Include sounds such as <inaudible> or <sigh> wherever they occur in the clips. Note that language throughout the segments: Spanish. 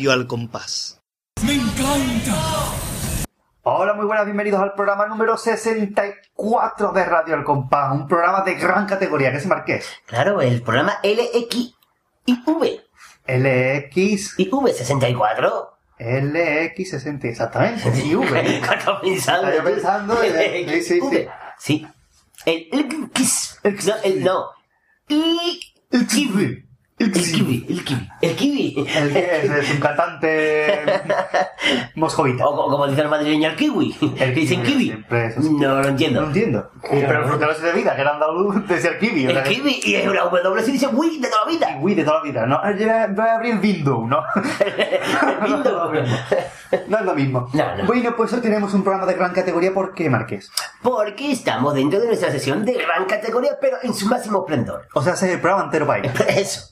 Radio al Compás. ¡Me encanta! Hola, muy buenas, bienvenidos al programa número 64 de Radio al Compás, un programa de gran categoría, ¿qué se marqués? Claro, el programa LX y V. LX, Y V64. LX60, exactamente, y V. Estaba pensando. Estaba pensando, sí, sí, V. Sí. El LX. No, el, no. Y. El kiwi. El kiwi. El kiwi. El kiwi. Es, un cantante <laughs> moscovita. O, co- como dice el madrileño, el kiwi. El Dicen kiwi, kiwi. siempre es así. No lo No entiendo. entiendo. Pero el frutero de vida, que era andaluz, decía el kiwi. El kiwi y es una W sí dice Wii de toda la vida. Kiwi de toda la vida, ¿no? Eh, Voy a abrir el window, ¿no? <laughs> <laughs> El. No es lo mismo. No, no. Bueno, pues hoy tenemos un programa de gran categoría. ¿Por qué, Marqués? Porque estamos dentro de nuestra sesión de gran categoría, pero en su máximo esplendor. O sea, es el programa entero para. Eso.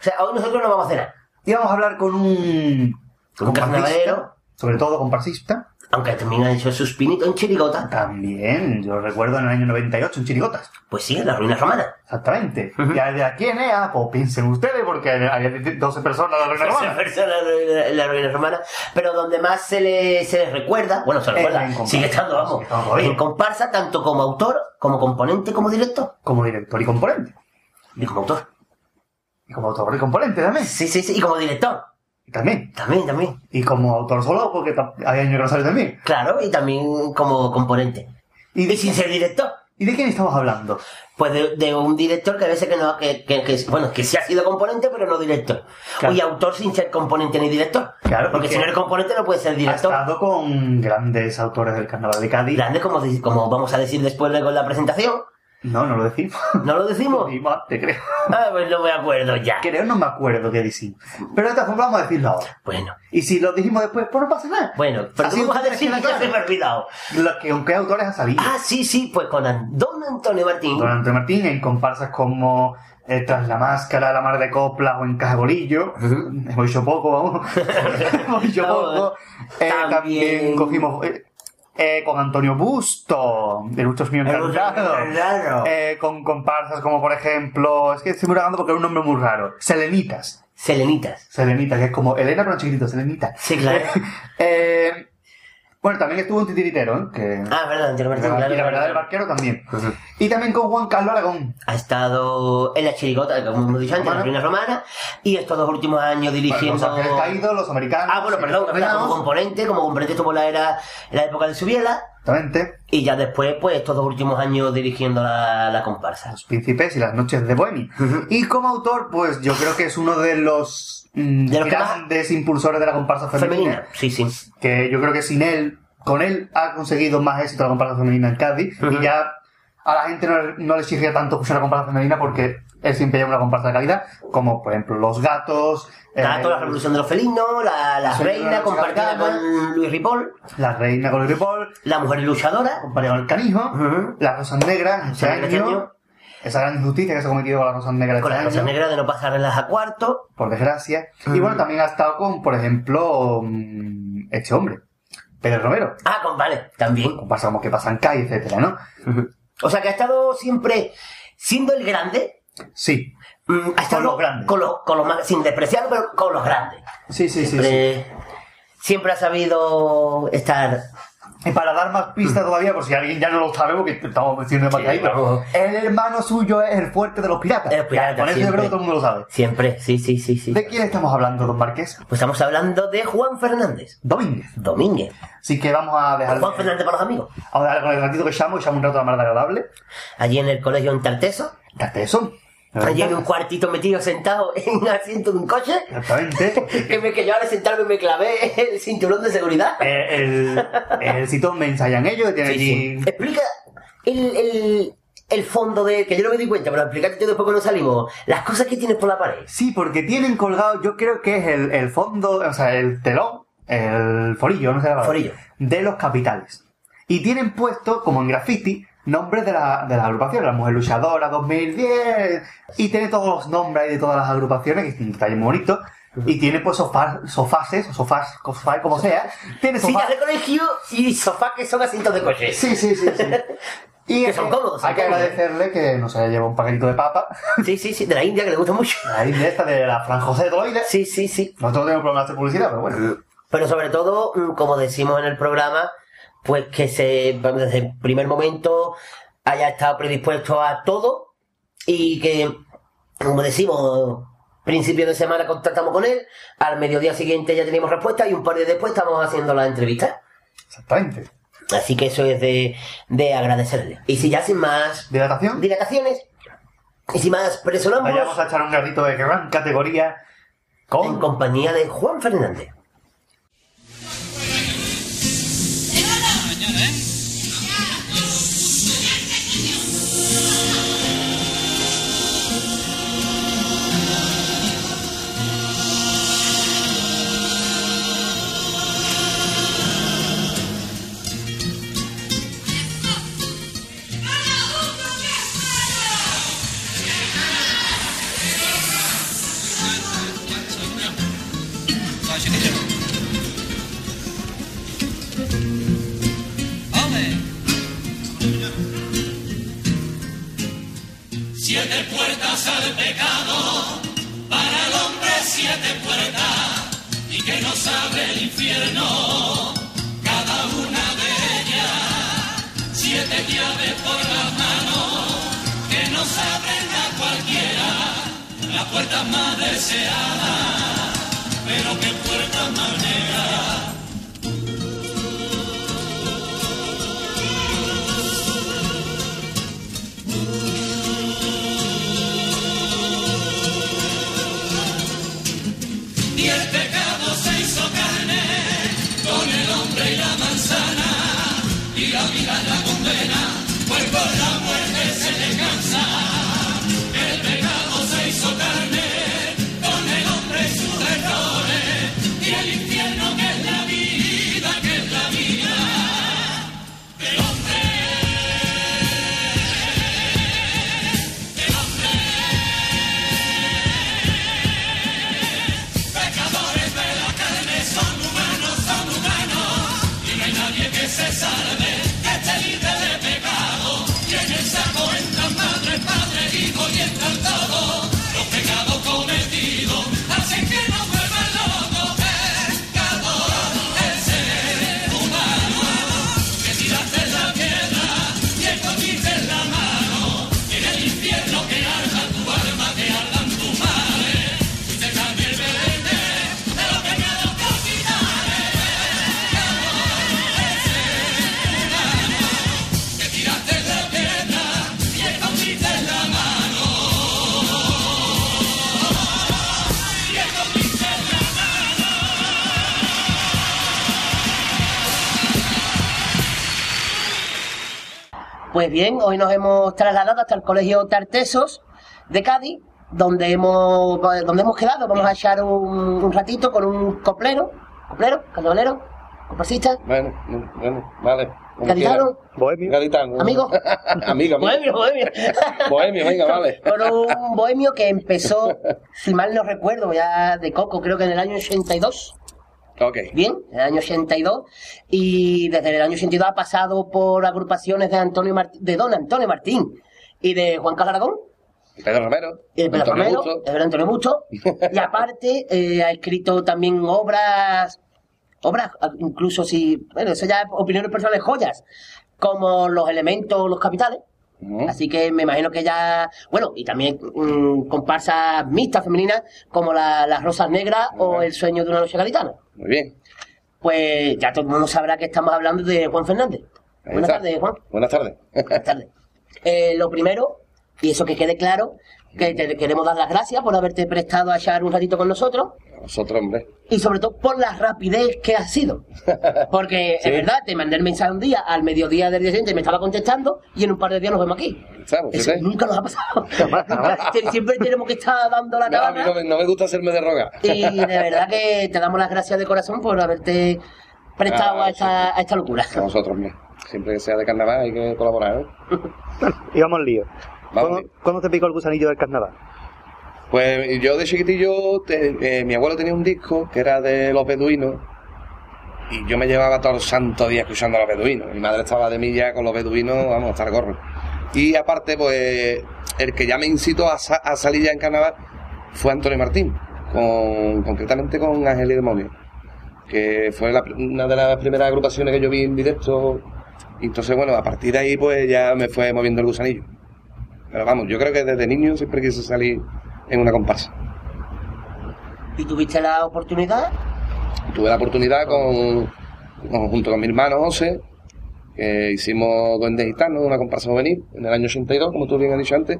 O sea, hoy nosotros no vamos a cenar. Y vamos a hablar con un... Con un carnavalero. Sobre todo comparsista. Aunque también ha hecho sus pinitos en Chirigota. También, yo recuerdo en el año 98 en Chirigotas. Pues sí, en las ruinas romanas. Exactamente. Ujú. ¿Y de a quién es? Pues piensen ustedes, porque había 12 personas en la reunión Esa romana. persona en la ruina romana. Pero donde más se le, se le recuerda, bueno, se recuerda, sigue estando, vamos, todavía. en comparsa, tanto como autor, como componente, como director. Como director y componente. Y como autor. Y como autor y componente también. Sí, sí, sí, y como director. Y también. También, también. Y como autor solo, porque hay años que no sale también. Claro, y también como componente. ¿Y de, Y sin ser director. ¿y de quién estamos hablando? Pues de, de un director que a veces que no, que, que, que- bueno, que sí ha sido componente, pero no director. Claro. Y autor sin ser componente ni director. Claro, Porque si no eres componente no puedes ser Ha director. estado con grandes autores del carnaval de Cádiz. Grande, como, como vamos a decir después luego en la presentación. No, no lo decimos. ¿No lo decimos? <laughs> Más, te creo. Ah, pues no me acuerdo ya. Creo, no me acuerdo qué decimos. Pero de esta forma vamos a decirlo ahora. Bueno, Y si lo dijimos después, pues no pasa nada. bueno, pero Así tú vas a decir que se me ha olvidado. Lo que, aunque autores ha salido. Ah, sí, sí, pues con Don Antonio Martín. Don Antonio Martín en comparsas como eh, Tras la Máscara, La Mar de Coplas o Encaje Bolillo. Hemos dicho poco, vamos. <laughs> Hemos dicho poco. Eh, también- también cogimos eh, eh, con Antonio Busto, de Luchos Míos Encarnados. Eh, con comparsas como, por ejemplo, es que estoy muy ragando porque es un nombre muy raro. Selenitas. Selenitas. Selenita, que es como Elena, pero chiquitito, Selenita. Sí, claro. <laughs> Eh, bueno, también estuvo un titiritero, ¿eh? Que, Ah, verdad, Antonio Martín, y claro. la verdad del barquero también. Y también con Juan Carlos Aragón. Ha estado en la chirigota, como hemos dicho antes, en la Romana. ruina romana, y estos dos últimos años Bueno, dirigiendo... los Ángeles Caídos, los americanos. Ah, bueno, perdón, como Los componente, como componente estuvo en la era, en la época de Subiela, Exactamente. y ya después, pues, estos dos últimos años dirigiendo la, la comparsa. Los Príncipes y las Noches de Bohemia. Y como autor, pues yo creo que es uno de los, mm, De los que más- grandes impulsores de la comparsa femenina. Femenina, sí, sí. Que yo creo que sin él, con él ha conseguido más éxito la comparsa femenina en Cádiz. Y ya a la gente no, no le chirría tanto escuchar la comparsa femenina porque él siempre una comparsa de calidad, como por ejemplo Los Gatos, Gato, eh, la revolución de los felinos, la, la reina la compartida con Luis Ripoll, La Reina con el Ripoll, la mujer luchadora, comparado con el Canijo. Las Rosas Negras, Rosas Negras año, esa gran injusticia que se ha cometido con las Rosas Negras con este la rosa año. negra de no pasarlas a cuarto. por desgracia. Y bueno, también ha estado con, por ejemplo, mm, este hombre, Pedro Romero. Ah, con, vale, también. Comparsa como que pasan calle, etcétera, ¿no? O sea que ha estado siempre siendo el grande. Sí. mm, ha estado los grandes. Con los, con los más, sin despreciarlo, pero con los grandes. Sí, sí, sí, sí. siempre, ha sabido estar. Y para dar más pistas todavía, por si alguien ya no lo sabe, porque estamos diciendo ahí, Sí, pero vamos. el hermano suyo es el fuerte de los piratas. De los piratas, Con eso yo creo que todo el mundo lo sabe. Siempre, sí, sí, sí, sí. ¿De quién estamos hablando, don Marqués? Pues estamos hablando de Juan Fernández. Domínguez. Domínguez. Así que vamos a dejar... Juan Fernández para los amigos. A dejar con el ratito que llamo, llamo un rato más agradable. Allí en el colegio en Tarteso. Date eso. Allí en un cuartito metido sentado <laughs> en un asiento de un coche. Exactamente. Que, me, que yo al sentarme me clavé el cinturón de seguridad. Eh, el, el sitio me ensayan ellos, que tiene Sí, sí. allí... Explica el, el, el fondo de. que yo no me di cuenta, pero explícate tú después cuando salimos. Las cosas que tienes por la pared. Sí, porque tienen colgado, yo creo que es el, el fondo, o sea, el telón, el forillo, no sé la palabra, Forillo. de los capitales. Y tienen puesto, como en graffiti, nombres de la, de las agrupaciones, la Mujer Luchadora 2010, y tiene todos los nombres ahí de todas las agrupaciones, que es un detalle muy bonito, y tiene pues sofás, sofases, o sofás, sofá, como sea, tiene sofás. Sillas de colegio y sofás que son asientos de coche. Sí, sí, sí, sí. Y <laughs> Que son cómodos, son Hay que cómodos. agradecerle que nos haya llevado un paquetito de papa. <laughs> Sí, sí, sí, de la India, que le gusta mucho. Ahí de esta de la Fran José de Toloide. Sí, sí, sí. Nosotros no tenemos problemas de publicidad, pero bueno. Pero sobre todo, mm, como decimos en el programa, pues que se, vamos, desde el primer momento haya estado predispuesto a todo y que, como decimos, principio de semana contactamos con él, al mediodía siguiente ya teníamos respuesta y un par de días después estamos haciendo la entrevista. Exactamente. Así que eso es de, de agradecerle. Y si ya sin más Dilatación. dilataciones y sin más presonámbulos, Vayamos a echar un ratito de gran categoría en con... compañía de Juan Fernández. Siete puertas pecado, para el hombre siete puertas, y que nos abre el infierno, cada una de ellas, siete llaves por las manos, que nos abren a cualquiera, la puerta más deseada, pero qué puerta más negra. Pues bien, hoy nos hemos trasladado hasta el Colegio Tartesos de Cádiz, donde hemos, donde hemos quedado. Vamos a echar un, un ratito con un coplero, coplero, carnavalero, comparsista, Bueno, bueno, vale. gaditano. Bohemio. Gaditano. Amigo. <laughs> amigo, amigo. bohemio, bohemio. Bohemio, venga, vale. <laughs> Con un bohemio que empezó, si mal no recuerdo, ya de Coco, creo que en el año 82. Bien, en el año 82. Y desde el año 82 ha pasado por agrupaciones de Antonio Mart- de Don Antonio Martín y de Juan Carlos Aragón. Pedro Romero. Y de Pedro Antonio Romero, Busto. Pedro Antonio Mucho. <laughs> Y aparte, eh, ha escrito también obras, obras, incluso si, bueno, eso ya es opiniones personales, joyas, como Los Elementos, Los Capitales. Así que me imagino que ya, bueno, y también mm, comparsas mixtas femeninas como la- Las Rosas Negras o. El Sueño de una Noche Gaditana. Muy bien. Pues ya todo el mundo sabrá que estamos hablando de Juan Fernández. Buenas tardes, Juan. Buenas tardes. Buenas tardes. <laughs> Eh, lo primero, y eso que quede claro, que te queremos dar las gracias por haberte prestado a echar un ratito con nosotros Nosotros, hombre. y sobre todo por la rapidez que has sido. <laughs> Porque Sí. es verdad, te mandé el mensaje un día, al mediodía del día siguiente me estaba contestando y en un par de días nos vemos aquí. Eso nunca nos ha pasado. <laughs> Siempre tenemos que estar dando la No, a mí cara. no me, no me gusta hacerme de rogar. Y de verdad que te damos las gracias de corazón por haberte prestado Ah, a, esta, a esta locura. A nosotros, hombre. Siempre que sea de carnaval hay que colaborar, ¿eh? Y vamos al lío. ¿Cuándo, cuándo te picó el gusanillo del carnaval? Pues yo de chiquitillo, te- eh, mi abuelo tenía un disco que era de los beduinos y yo me llevaba todo el santo día escuchando a los beduinos. Mi madre estaba de milla con los beduinos, vamos, hasta el gorro. Y aparte, pues, el que ya me incitó a, sa- a salir ya en carnaval fue Antonio Martín, con, concretamente con Ángel y Demonio, que fue la- una de las primeras agrupaciones que yo vi en directo. Y entonces, bueno, a partir de ahí, pues ya me fue moviendo el gusanillo. Pero vamos, yo creo que desde niño siempre quise salir en una comparsa. ¿Y tuviste la oportunidad? Tuve la oportunidad con, con- junto con mi hermano José, que hicimos Duendes Gitanos, una comparsa juvenil, en el año 82, como tú bien has dicho antes,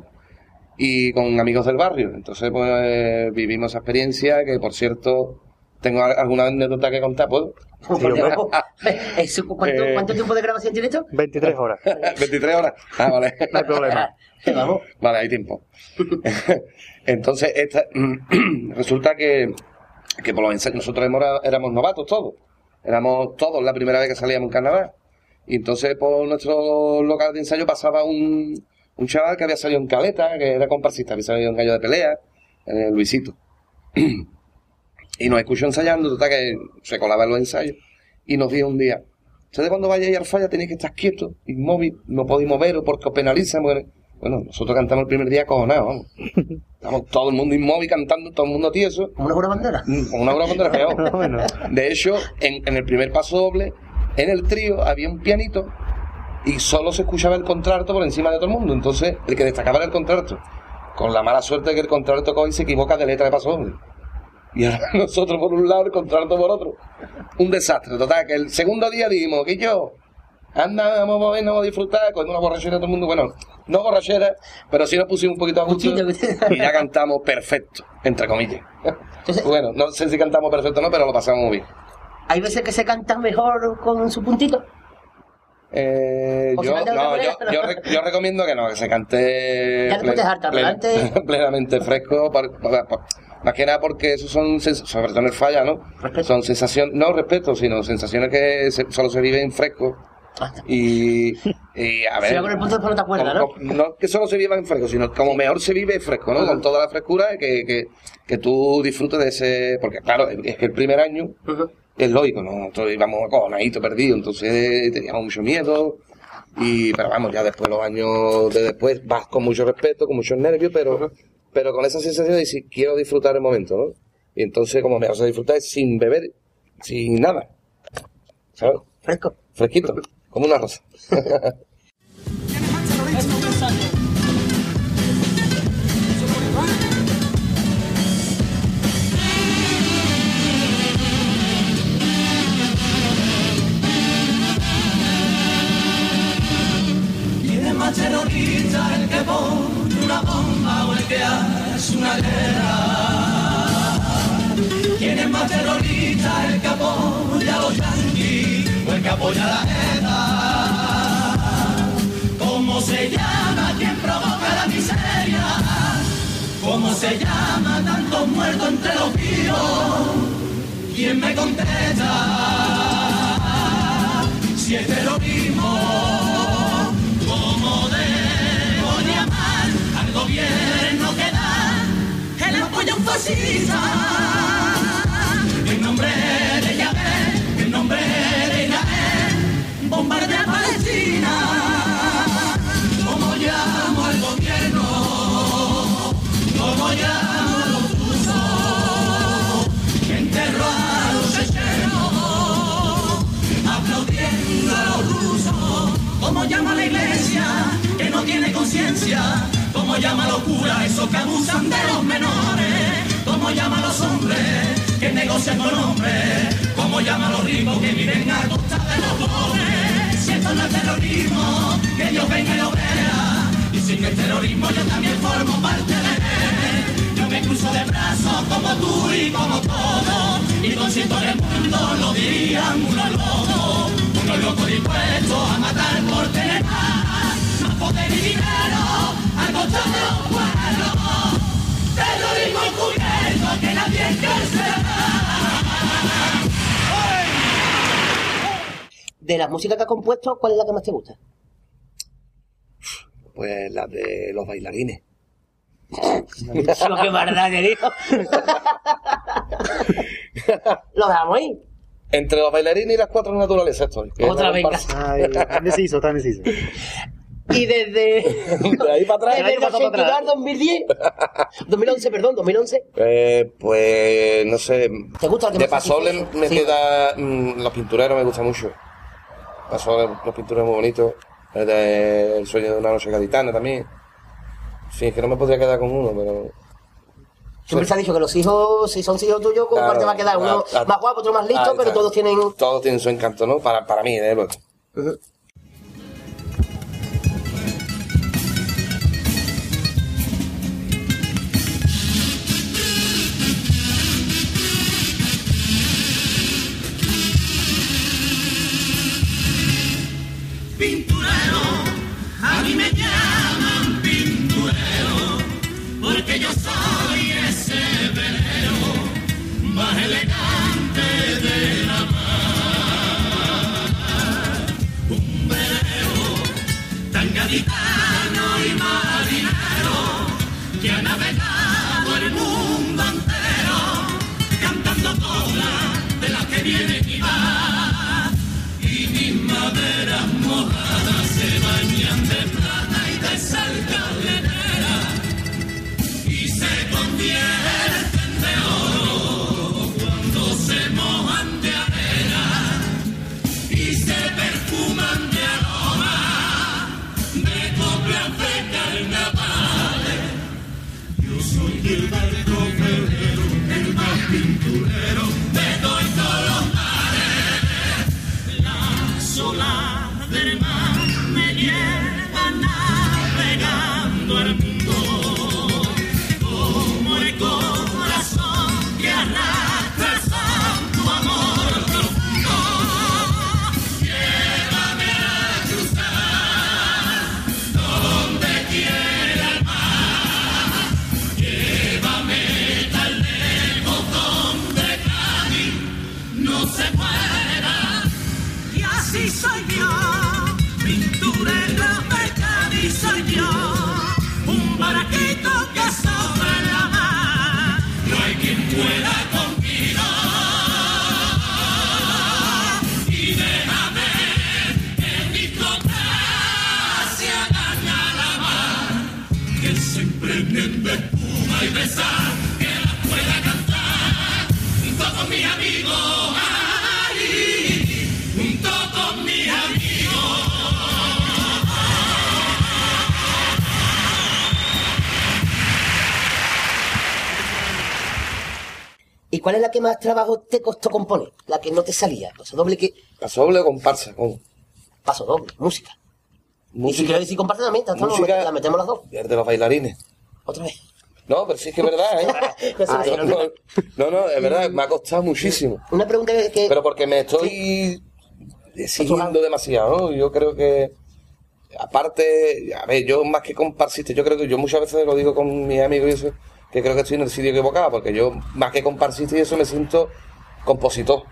y con amigos del barrio. Entonces, pues vivimos esa experiencia, que por cierto, tengo al- alguna anécdota que contar, ¿puedo? ¿cuánto, Eh. ¿Cuánto tiempo de grabación tiene esto? 23 horas. <laughs> 23 horas. Ah, vale. No hay problema. <laughs> Vale, hay tiempo. <laughs> Entonces, esta, <clears throat> resulta que, que por los ensayos, nosotros éramos, éramos novatos todos. Éramos todos la primera vez que salíamos en carnaval. Y entonces por nuestro local de ensayo pasaba un, un chaval que había salido en caleta, que era comparsista, había salido en gallo de pelea, eh, Luisito. <clears throat> y nos escuchó ensayando, total que se colaba en los ensayos. Y nos dijo un día, ustedes cuando vayáis al falla tenéis que estar quietos, inmóvil, no podéis moveros porque os penalizan. porque-". Bueno, nosotros cantamos el primer día acojonados, vamos. <laughs> Estamos todo el mundo inmóvil cantando, todo el mundo tieso. ¿Como una buena bandera? Mm, Con una obra contra peor. <laughs> Bueno. De hecho, en, en el primer paso doble, en el trío había un pianito y solo se escuchaba el contralto por encima de todo el mundo. Entonces, el que destacaba era el contralto. Con la mala suerte de que el contralto tocó y se equivoca de letra de paso doble. Y ahora <laughs> nosotros por un lado, el contralto por otro. Un desastre. Total, que el segundo día dijimos, que yo, anda, vamos a vamos a disfrutar, con una borrachera todo el mundo. Bueno, no borrachera, pero sí nos pusimos un poquito a gusto. Y ya cantamos perfecto, entre comillas. Entonces- Bueno, no sé si cantamos perfecto o no, pero lo pasamos muy bien. Hay veces que se canta mejor con su puntito. Eh, yo, no, yo, yo, pero- re- yo recomiendo que no, que se cante Ya harta, <laughs> plenamente fresco, por- por- por- más que nada porque eso son, sobre todo en el falla, ¿no? Respeto. Son sensaciones, no respeto, sino sensaciones que se- solo se viven fresco. Y, y a ver. Si va con el punto después no te acuerdas, ¿no? como- como- no que solo se viva en fresco, sino como mejor se vive fresco, ¿no? Con toda la frescura que, que, que tú disfrutes de ese. Porque, claro, es que el primer año es lógico, ¿no? Nosotros íbamos acojonaditos, perdidos, entonces teníamos mucho miedo. Y, pero vamos, ya después, los años de después, vas con mucho respeto, con muchos nervios, pero, pero con esa sensación de decir, quiero disfrutar el momento, ¿no? Y entonces, como me vas a disfrutar, es sin beber, sin nada. ¿Sabes? Fresco. Fresquito, <laughs> como una rosa. ¿Quién es más terrorista, el que pone una bomba o el que hace una guerra? Apoya la guerra? ¿Cómo se llama quien provoca la miseria? ¿Cómo se llama tantos muertos entre los vivos? ¿Quién me contesta? Si es terrorismo, ¿cómo debo llamar al gobierno que da el apoyo a fascista? Llama la iglesia que no tiene conciencia? ¿Cómo llama los curas esos que abusan de los menores? ¿Cómo llama a los hombres que negocian con hombres? ¿Cómo llama a los ricos que viven a costa de los pobres? Si esto no es terrorismo, que Dios venga y lo vea. Y sin el terrorismo yo también formo parte de él. Yo me cruzo de brazos como tú y como todos. Y concierto en el mundo lo dirían unos locos. Unos locos dispuestos a matar por tener más, más poder y dinero al costado de los pueblos. Terrorismo encubierto que nadie encarcelará. De las músicas que ha compuesto, ¿cuál es la que más te gusta? Pues las de los bailarines. <laughs> Lo que verdad que digo. <laughs> Lo dejamos ahí. Entre los bailarines y las cuatro naturalezas estoy. Otra la vez. comparsa. Ay, tan indeciso, tan indeciso. Y <laughs> desde, De ahí para atrás. desde el año pasado para 82 atrás. al 2010, 2011, perdón, 2011. Eh, pues no sé. ¿Te gusta el que De satisfecho? me Sí. queda. mm, los pintureros me gustan mucho. Pasoble, los pintureros muy bonitos. El de El sueño de una noche gaditana también. Sí, es que no me podría quedar con uno, pero. Siempre se ha dicho que los hijos, si son hijos tuyos, ¿con cuál Claro, te va a quedar? Uno a- a- más guapo, otro más listo, Ahí pero todos tienen... Todos tienen su encanto, ¿no? Para, para mí, de luego. pinturero, a mí me llaman que más trabajo te costó componer? La que no te salía. Paso doble que... Pasoble o comparsa, con Paso doble, música. Y si música. quieres decir comparte también, música- la metemos las dos. y el de los bailarines. Otra vez. No, pero sí es que es verdad, ¿eh? <laughs> <laughs> No Ah, no no, sé. no, no, es verdad, me ha costado muchísimo. Una pregunta que... Pero porque me estoy exigiendo demasiado, ¿no? Yo creo que, aparte, a ver, yo más que comparsista, yo creo que yo muchas veces lo digo con mis amigos y eso, que creo que estoy en el sitio equivocado, porque yo más que comparsista y eso me siento compositor.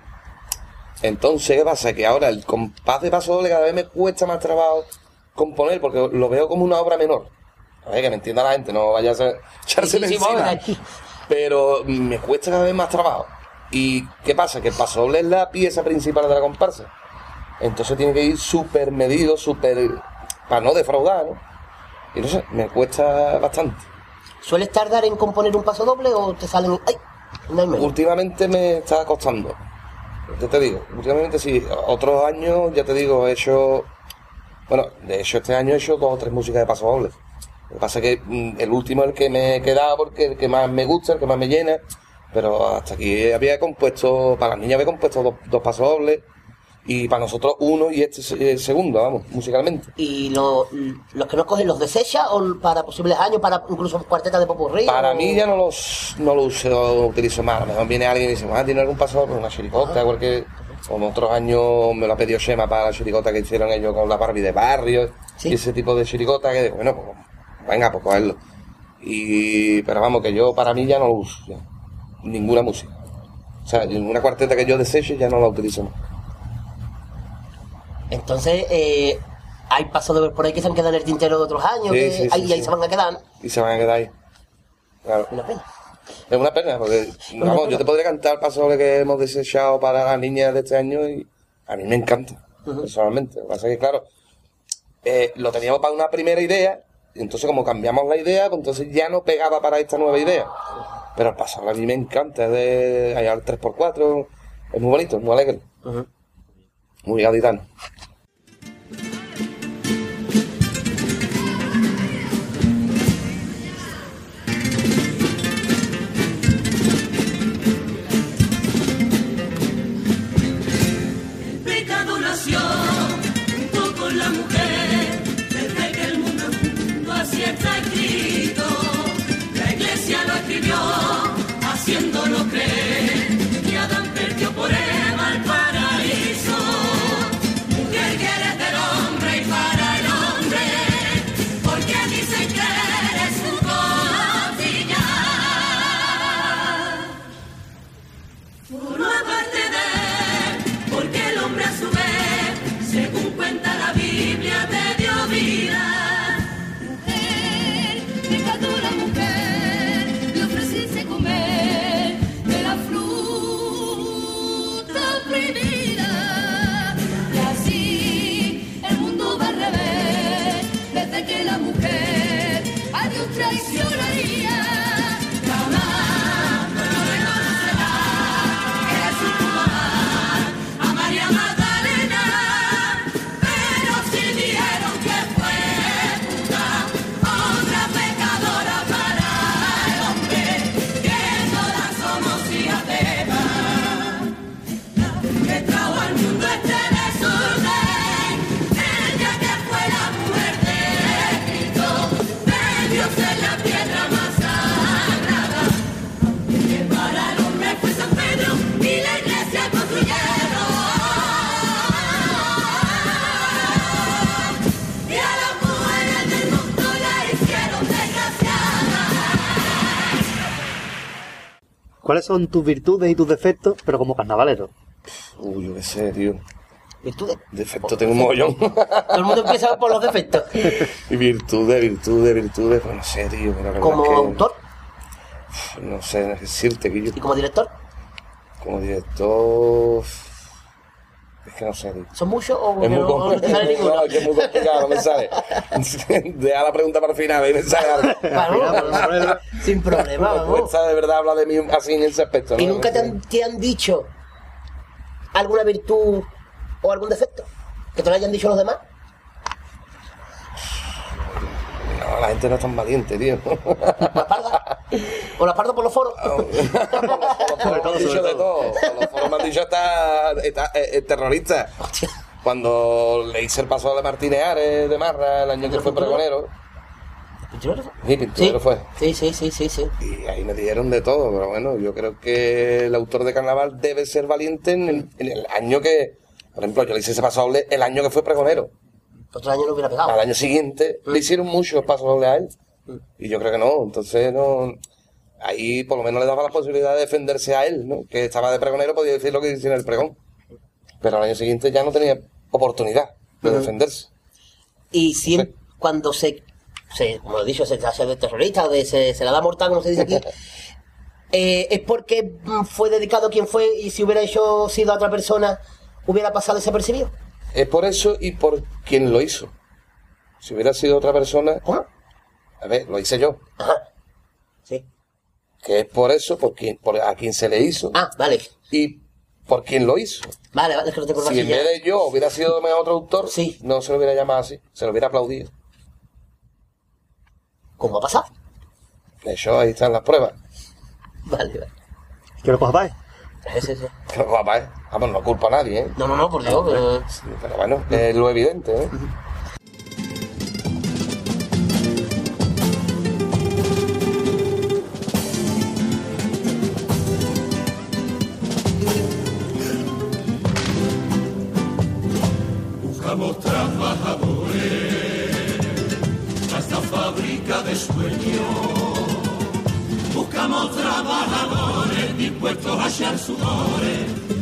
Entonces, ¿qué pasa? Que ahora el compás de paso doble cada vez me cuesta más trabajo componer, porque lo veo como una obra menor. A ver, que me entienda la gente, no vaya a ser, <laughs> echárseme Sí, sí, encima. Pero me cuesta cada vez más trabajo. ¿Y qué pasa? Que el paso doble es la pieza principal de la comparsa. Entonces tiene que ir súper medido, súper... para no defraudar, ¿no? Y no sé, me cuesta bastante. ¿Sueles tardar en componer un paso doble o te salen... ¡Ay! Últimamente me está costando. Ya te digo, últimamente sí. Otros años, ya te digo, he hecho. Bueno, de hecho, este año he hecho dos o tres músicas de paso doble. Lo que pasa es que mm, el último es el que me he quedado porque el que más me gusta, el que más me llena. Pero hasta aquí había compuesto, para las niñas había compuesto dos, dos pasos dobles. Y para nosotros uno y este es el segundo, vamos, musicalmente. ¿Y lo- los que no cogen los desecha o para posibles años, para incluso cuartetas de popurrí? Para o- mí ya no los no lo uso, utilizo más. A lo mejor viene alguien y dice, ah, ¿tiene algún paso? Pues una chiricota, cualquier... Como otros años me lo ha pedido Shema para la chiricota que hicieron ellos con la Barbie de barrio Sí. y ese tipo de chiricota que digo, bueno, pues venga, pues cogerlo. Y, pero vamos, que yo para mí ya no lo uso, ya. ninguna música. O sea, una cuarteta que yo deseche ya no la utilizo más. Entonces, eh, hay pasos por ahí que se han quedado en el tintero de otros años, Sí, que sí, sí, ahí, se van a quedar. Y se van a quedar ahí. Claro. Una pena. Es una pena, porque vamos, yo te podría cantar el paso que hemos desechado para las niñas de este año y a mí me encanta, personalmente. Lo que pasa es que, claro, eh, lo teníamos para una primera idea, y entonces como cambiamos la idea, pues entonces ya no pegaba para esta nueva idea. Pero el paso a mí me encanta, es de allá al 3x4, es muy bonito, muy alegre, muy gaditano. ¿Cuáles son tus virtudes y tus defectos, pero como carnavalero? Uy, yo qué sé, tío. Virtudes. Defecto tengo un mogollón. <laughs> Todo el mundo empieza por los defectos. y virtudes, virtudes, virtudes, pues no sé, tío. pero la Como es que- autor No sé decirte que yo y como director. como director... Es que no sé. ¿Son muchos o Es muy no, o no te sale ninguno? No, es que es muy complicado, no me sale. <laughs> Deja la pregunta para el final, y me sale algo. Claro, sin problema, Me vamos. cuesta de verdad hablar de mí así en ese aspecto. ¿no? ¿Y nunca te han, te han dicho alguna virtud o algún defecto? ¿Que te lo hayan dicho los demás? No, la gente no es tan valiente, tío. ¿La parda? ¿O la parda por los foros? Por los foros me han dicho de todo. Por los foros me han dicho hasta, está- eh, eh, terrorista. Hostia. Cuando le hice el paso de Martínez Ares de Marra el año que fue pregonero. ¿Pinturero? Sí, pinturero sí. fue. Sí, sí, sí, sí, sí. Y ahí me dijeron de todo, pero bueno, yo creo que el autor de carnaval debe ser valiente en el, en el año que, por ejemplo, yo le hice ese paso doble el año que fue pregonero. Otro año no hubiera pegado. Al año siguiente le hicieron muchos pasos dobles a él. Y yo creo que no, entonces no. Ahí por lo menos le daba la posibilidad de defenderse a él, ¿no? Que estaba de pregonero, podía decir lo que decía en el pregón. Pero al año siguiente ya no tenía oportunidad de defenderse. Y siempre, cuando se, se, como he dicho, se hace de terrorista o de se, se la da mortal, como se dice aquí, <laughs> eh, es porque fue dedicado a quien fue y si hubiera hecho sido a otra persona, hubiera pasado desapercibido. Es por eso y por quien lo hizo. Si hubiera sido otra persona. A ver, lo hice yo. Ajá. Sí. Que es por eso, por, quien, por a quien se le hizo Ah, vale. y por quien lo hizo. Vale, vale, es que no te acuerdas Si en vez de yo hubiera sido otro autor, Sí. no se lo hubiera llamado así, se lo hubiera aplaudido. ¿Cómo ha pasado? De hecho, ahí están las pruebas. Vale, vale. Que os sepáis. Sí, sí, sí. <laughs> Que papá, ¿eh? Vamos, no culpa a nadie, ¿eh? No, no, no, por Dios. eh, Sí, pero bueno, es lo evidente, ¿eh?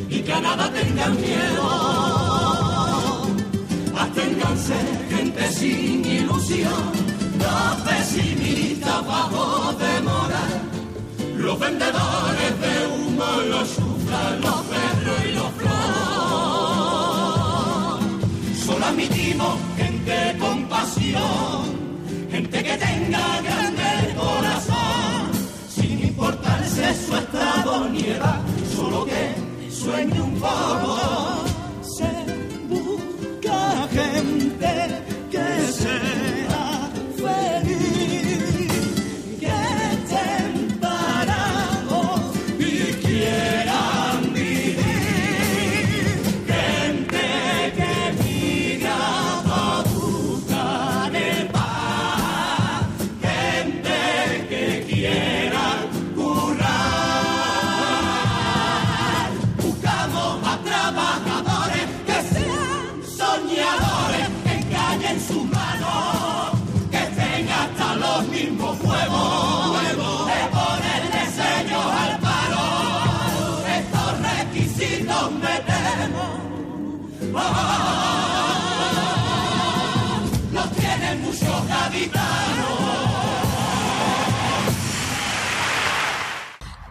Y que a nada tengan miedo. Aténganse gente sin ilusión, los pesimistas bajos de moral, los vendedores de humo los sufran los perros y los flores. Solo admitimos gente con pasión, gente que tenga grande corazón, importarse su estado ni edad, solo que sueñe un poco. Se busca gente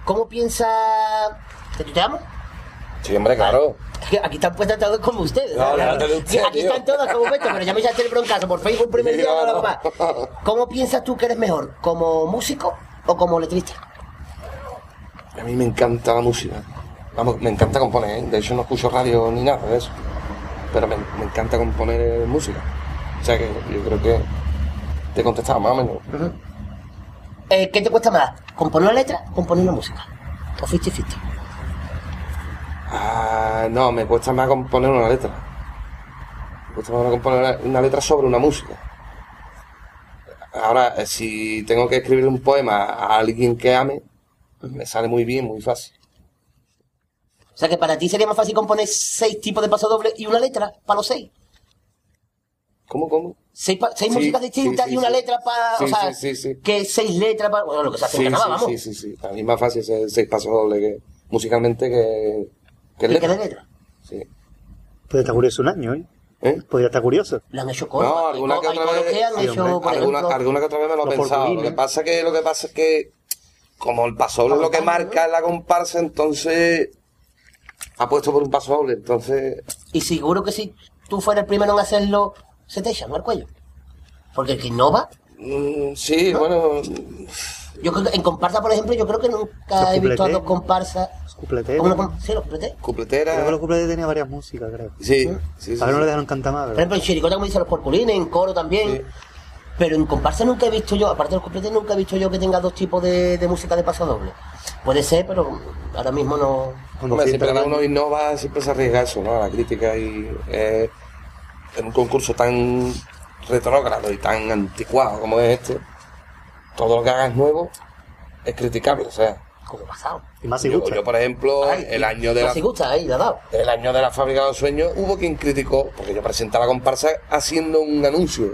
¿Cómo piensa te amo? Sí, hombre, claro. Aquí están puestas todas como ustedes. No, ¿sabes? no, no, usted, Aquí tío. están todas como puestas, pero ya me echaste el broncazo por Facebook primer día. ¿Cómo piensas tú que eres mejor? ¿Como músico o como letrista? A mí me encanta la música. Vamos, me encanta componer, ¿eh? De hecho no escucho radio ni nada de eso. Pero me, me encanta componer música. O sea que yo creo que te he contestado más o menos. Eh, ¿Qué te cuesta más? ¿Componer una letra o componer una música? ¿O 50-50? Ah, no, me cuesta más componer una letra. Me cuesta más componer una, letra sobre una música. Ahora, eh, si tengo que escribir un poema a alguien que ame, me sale muy bien, muy fácil. O sea que para ti sería más fácil componer seis tipos de paso doble y una letra para los seis. ¿Cómo, cómo? Seis, pa- seis Sí, músicas distintas sí, sí, y una sí. letra para. Sí, o sea, sí, sí, sí. que seis letras para. Bueno, lo que se hace Sí, en sí, vamos. sí, sí, sí. Para mí es más fácil hacer seis pasos dobles que, musicalmente que, que ¿Y qué letra. de letra? Sí. Puede estar curioso un año, ¿eh? ¿Eh? Podría estar curioso. Lo han hecho coro. No, alguna que otra vez- que han hecho, alguna, ejemplo, alguna que otra vez me lo he pensado. Lo que pasa que lo que pasa es que como el paso doble es lo que marca la comparsa, entonces apuesto por un paso doble, entonces Y seguro que si tú fueras el primero en hacerlo, se te echa, ¿no? Al cuello. Porque el que innova, mm, sí, bueno, yo creo que en comparsa, por ejemplo, yo creo que nunca he visto a dos comparsas. Cupletero. ¿Cómo lo com- sí, los cupletés. cupletera. Creo que los cupletes tenía varias músicas, creo. Sí, sí, sí. Ahora no sí. le dejaron cantar más, Por ejemplo, en chiricota, como dicen los porculines, en coro también. Sí. Pero en comparsa nunca he visto yo, aparte de los cupletés, nunca he visto yo que tenga dos tipos de, de música de paso doble. Puede ser, pero ahora mismo no. Hombre, siempre uno innova, siempre se arriesga eso, ¿no? A la crítica y eh, en un concurso tan retrógrado y tan anticuado como es este, todo lo que hagas nuevo es criticable, o sea. Como pasado. Y más si Yo, gusta. yo, por ejemplo, Ay, el año de la, Si gusta, ahí, la el año de la fábrica de los sueños hubo quien criticó, porque yo presentaba comparsa haciendo un anuncio.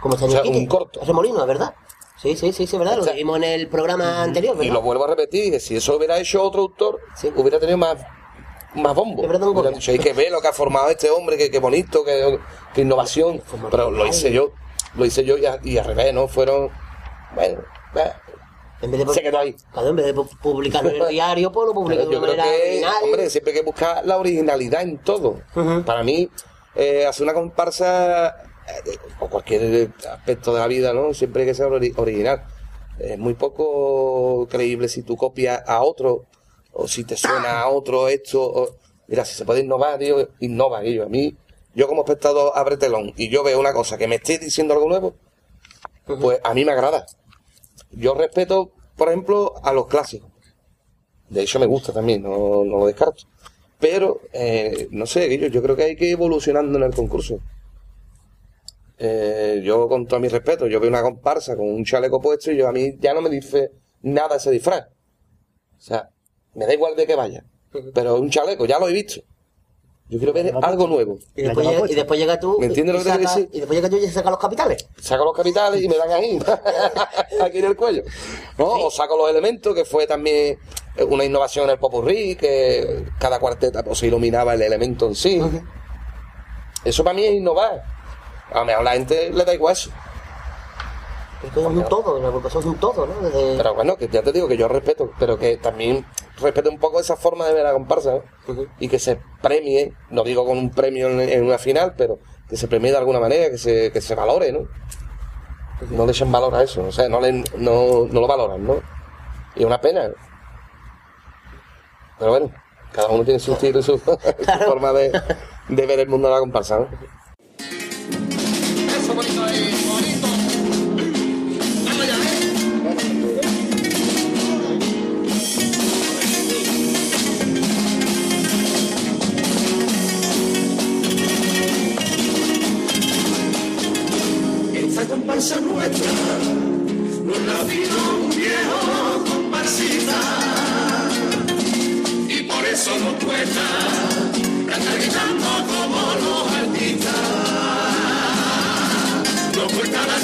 Como está O sea, un corto. Ese Molino, ¿verdad? Sí, sí, sí, sí, ¿verdad? Lo O sea, vimos en el programa anterior, Y lo vuelvo a repetir, que si eso hubiera hecho otro autor, Sí. hubiera tenido más, más bombo. Dicho, hay que ver lo que ha formado este hombre, que, que bonito, que, que innovación. Pero lo hice yo, lo hice yo y, a- y al revés, ¿no? Fueron, bueno, eh, En vez de, se quedó ahí. Claro, en vez de pu- publicarlo en el <laughs> diario, pues lo publica Pero de creo manera que, original. hombre, siempre hay que buscar la originalidad en todo. Para mí, eh, hacer una comparsa, eh, o cualquier aspecto de la vida, ¿no? Siempre hay que ser ori- original. Es muy poco creíble si tú copias a otro, o si te suena a otro esto. o- Mira, si se puede innovar, tío, innova ellos. A mí, yo como espectador abre telón y yo veo una cosa que me esté diciendo algo nuevo, pues a mí me agrada. Yo respeto, por ejemplo, a los clásicos. De hecho, me gusta también, no, no lo descarto. Pero, eh, no sé, yo, yo creo que hay que ir evolucionando en el concurso. Eh, yo, con todo mi respeto, yo veo una comparsa con un chaleco puesto y yo a mí ya no me dice nada ese disfraz. O sea, me da igual de que vaya. Pero un chaleco, ya lo he visto. Yo quiero ver algo nuevo. y, después llega, y puesta. después llega tú. ¿Me entiendes y lo que saca- decir? Y después llega tú y saca los capitales. saco los capitales y me dan ahí, <laughs> aquí en el cuello. ¿No? O saco los elementos, que fue también una innovación en el popurrí, que cada cuarteta pues, se iluminaba el elemento en sí. Eso para mí es innovar. A lo mejor la gente le da igual eso. Esto es un todo, la agrupación es un todo, ¿no? Desde... Pero bueno, que ya te digo que yo respeto, pero que también respeto un poco esa forma de ver la comparsa. Y que se premie, no digo con un premio en, en una final, pero que se premie de alguna manera, que se, que se valore, ¿no? No le echen valor a eso, o sea, no, le, no, no lo valoran, ¿no? Y es una pena. Pero bueno, cada uno tiene su estilo y su, <laughs> su forma de, de ver el mundo de la comparsa, ¿no? Comparsa nuestra. Nos la vino un viejo comparsita y por eso nos cuesta cantar gritando como los artistas. No cuesta la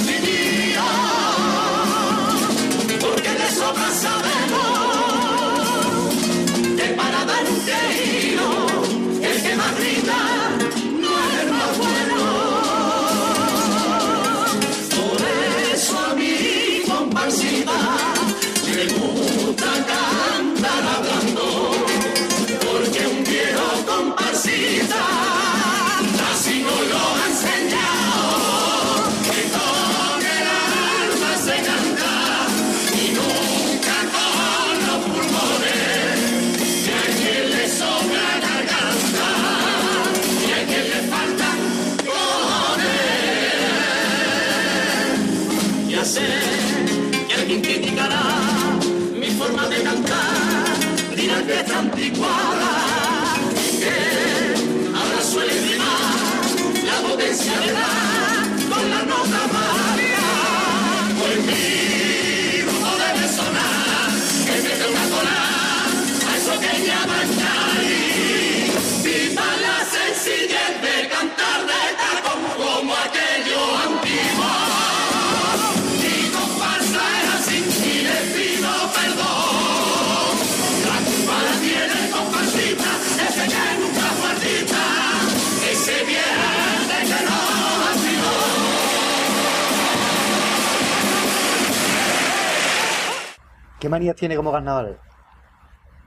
¿Qué manías tiene como carnaval?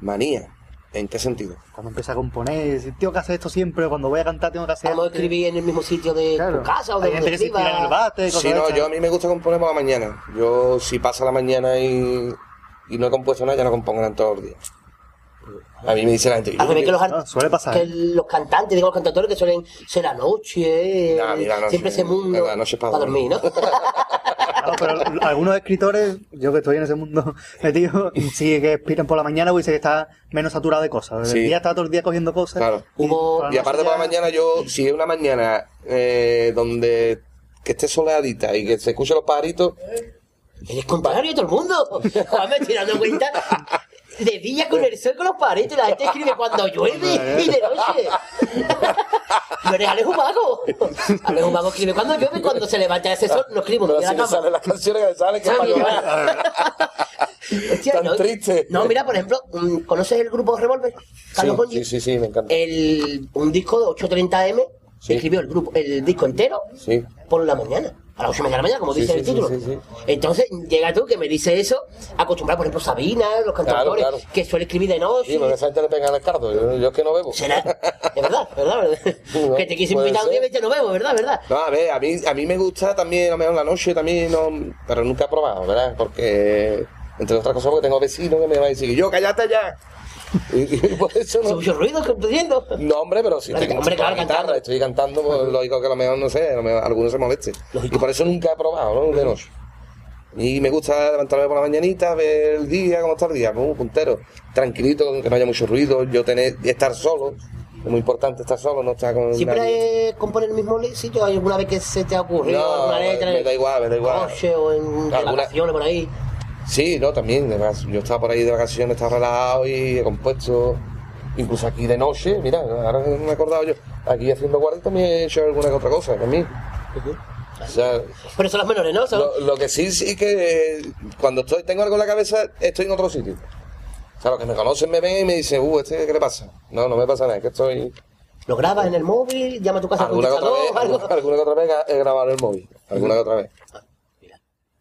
Manía. ¿En qué sentido? Cuando empieza a componer, si tengo que hacer esto siempre, cuando voy a cantar tengo que hacer... Vamos a escribir en el mismo sitio de Claro. tu casa o de Hay gente donde que se inspira en el bate, cosas Sí, no, esas. yo a mí me gusta componer por la mañana. Yo, si pasa la mañana y, y no he compuesto nada, ya no compongo nada todos los días. A mí me dice la gente. Al revés que los, ar- Ah, suele pasar. que los cantantes, digo los cantadores que suelen ser la noche, a la noche- siempre ese mundo la noche para dormir, ¿no? No, pero algunos escritores, yo que estoy en ese mundo <laughs> metido, sí que inspiran por la mañana, porque dice que está menos saturado de cosas. Sí. El día está todo el día cogiendo cosas. Claro. Hubo- Y aparte por la mañana yo, si es una mañana eh, donde que esté soleadita y que se escuchen los pajaritos, Eres contrario de todo el mundo. Estoy dando cuenta. De día con el sol con los paritos y la gente escribe cuando llueve <laughs> y de noche. <laughs> No eres Alejo Mago. Alejo Mago escribe cuando llueve y cuando se levanta ese sol no escribe, no la cama. salen las canciones que salen que es para llorar. <laughs> Hostia, Tan no, triste. No, mira, por ejemplo, mm, ¿conoces el grupo Revolver? Carlos Sí, Bongi. sí, sí, sí, me encanta. El, un disco de 830M Sí. escribió el grupo, el disco entero Sí. por la mañana, a las 8 de la mañana, como Sí, dice sí, el título. sí, sí. Entonces, llega tú que me dice eso, acostumbrado, por ejemplo, Sabina, los cantautores, Claro, claro. que suele escribir de noche. Sí, porque esa gente le pega el cardo. Yo, yo es que no bebo. Será, es verdad, verdad, verdad. No, que te quise invitar un día y dice, no bebo, verdad, verdad. No, a ver, a mí, a mí me gusta también, a lo mejor la noche también, no, pero nunca he probado, ¿verdad? Porque, entre otras cosas, porque tengo vecinos que me van a decir, yo, cállate ya. Y, <laughs> y por eso no. mucho ruido que estoy diciendo. No, hombre, pero si estoy hombre, claro, guitarra, cantando. estoy cantando, pues lógico que a lo mejor, no sé, a lo mejor alguno se moleste. Lógico. Y por eso nunca he probado, ¿no? De noche. Y me gusta levantarme por la mañanita, ver el día, cómo está el día, un puntero, tranquilito, que no haya mucho ruido, yo tener, y estar solo, es muy importante estar solo, no estar con nadie. ¿Siempre componer el mismo sitio? ¿Hay alguna vez que se te ha ocurrido No, alguna letra? me da igual, me da igual. Coche o en Alguna- por ahí. Sí, no, también, además, yo estaba por ahí de vacaciones, estaba relajado y he compuesto, incluso aquí de noche, mira, ahora me he acordado yo, aquí haciendo guardia también he hecho alguna que otra cosa también. O sea, Pero son las menores, ¿no? Son- lo, lo que sí, sí que eh, cuando estoy, tengo algo en la cabeza, estoy en otro sitio. O sea, los que me conocen me ven y me dicen, uh, ¿este qué le pasa? No, no me pasa nada, es que estoy... Lo grabas en el móvil, llama a tu casa al Alguna que otra vez, algo. alguna, <laughs> alguna que otra vez he grabado en el móvil, alguna que otra vez.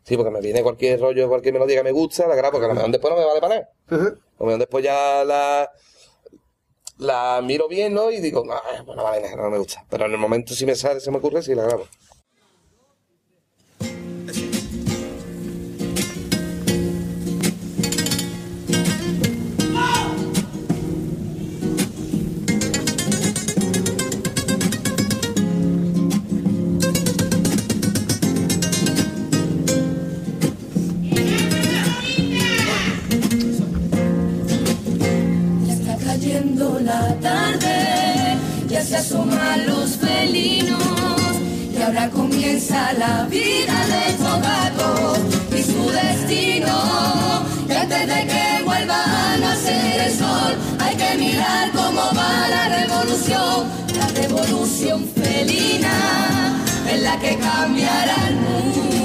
Sí, porque me viene cualquier rollo, cualquier melodía que me gusta, la grabo, porque a lo mejor después no me vale para nada. A lo mejor después ya la, la miro bien, ¿no? Y digo, no, pues no vale nada, no me gusta. Pero en el momento si me sale, se me ocurre, sí la grabo. La tarde, ya se asoman los felinos y ahora comienza la vida de gatos y su destino. Y antes de que vuelva a nacer el sol, hay que mirar cómo va la revolución, la revolución felina es la que cambiará el mundo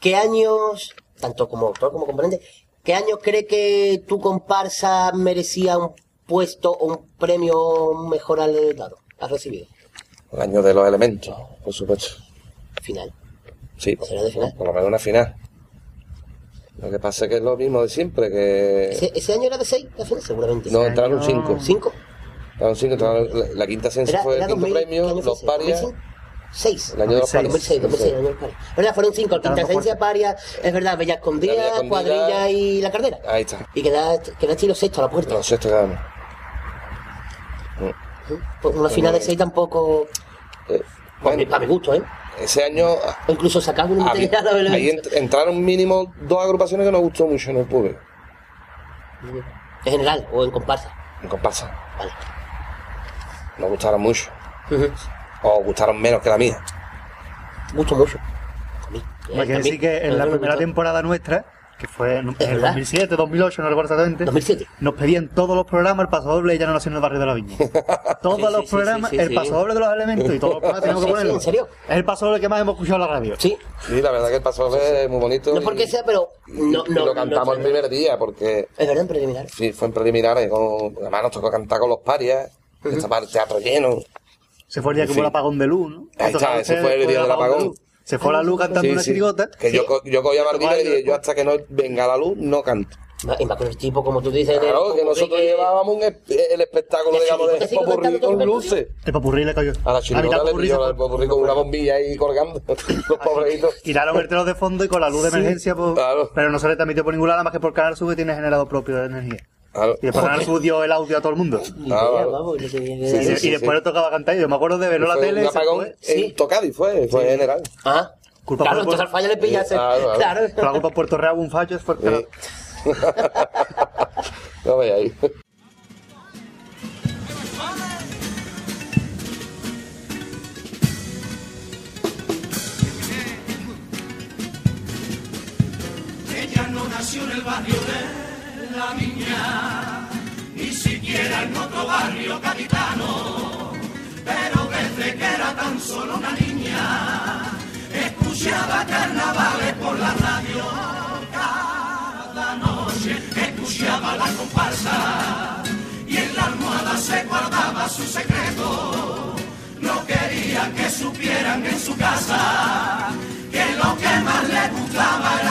¿Qué años, tanto como autor como componente, qué años cree que tu comparsa merecía un puesto o un premio mejor al dado? ¿Has recibido? El año de los elementos, por supuesto. ¿Final? Sí. ¿Será de final? Por lo menos una final. Lo que pasa es que es lo mismo de siempre, que... ¿Ese, año era de 6 la final, seguramente? No, entraron 5. ¿5? Entraron 5. La, quinta ciencia fue el quinto premio, los parias... Seis. El año de los seis. 2006, 2006, 2006. ¿Verdad? Fueron cinco. Quinta esencia, paria, es verdad, Bella Escondida, Cuadrilla y La Cartera. Ahí está. Y quedaste, quedaste los sexto a la puerta. Los sexto quedamos. Mm. Pues una final de seis tampoco... Eh, bueno, a mi gusto, ¿eh? Ese año... O incluso sacamos un ah, Ahí entraron mínimo dos agrupaciones que nos gustó mucho en el público. ¿En general o en comparsa? En comparsa. Vale. Nos gustaron mucho. Uh. O gustaron menos que la mía. Mucho, mucho. A mí. Hay que Eh, decir que en la me primera temporada nuestra, que fue en, el verdad. 2007, 2008, no recuerdo exactamente, 2007. nos pedían todos los programas el paso doble y ya no nació en el barrio de la Viña. <laughs> Todos Sí, los sí, programas, sí, sí, el paso doble de los elementos y todos los programas <laughs> tenemos que Sí, sí, ponerlo. ¿en serio? Es el paso doble que más hemos escuchado en la radio. Sí, Sí, la verdad que el paso doble es muy bonito. no y- porque sea, pero no, lo cantamos no- el primer día porque Es verdad, en preliminar. sí, fue en preliminares. Con, además nos tocó cantar con los parias. Estaba el teatro lleno. Se fue el día que Sí. hubo el apagón de luz, ¿no? Ahí está, ese fue el día del apagón. de luz. Se fue la luz cantando Sí, una sí. chirigota. Que yo, yo cogía a Martina y dije, yo hasta que no venga la luz no canto. Y más con el tipo, como tú dices, Claro, que nosotros que- llevábamos un esp- el espectáculo, ¿Y digamos, de ¿Y sigue popurrí con el luces. El popurrí le cayó. A la chirigota le se pilló el popurrí con una bombilla ahí colgando. <laughs> Los pobrecitos. Tiraron el telón de fondo y con la luz de emergencia, pues, claro. pero no se le transmitió por ningún lado más que por Canal Sur que tiene generador propio de energía. Claro. Y después Sur dio el audio a todo el mundo. Claro. ni Y. Sí, sí, después sí. le tocaba cantar. Yo me acuerdo de verlo en la Fue tele. un apagón fue. en Tocadi, fue, fue general. Ah, Culpa claro, por- entonces al fallo le pillase. Claro, claro. Claro. Por la culpa de Puerto Real hubo un fallo, el canal. Sí. <laughs> no veis ahí. Ella no nació en el barrio de la niña, ni siquiera en otro barrio capitano, pero desde que era tan solo una niña, escuchaba carnavales por la radio cada noche, escuchaba la comparsa y en la almohada se guardaba su secreto. No quería que supieran en su casa que lo que más le gustaba era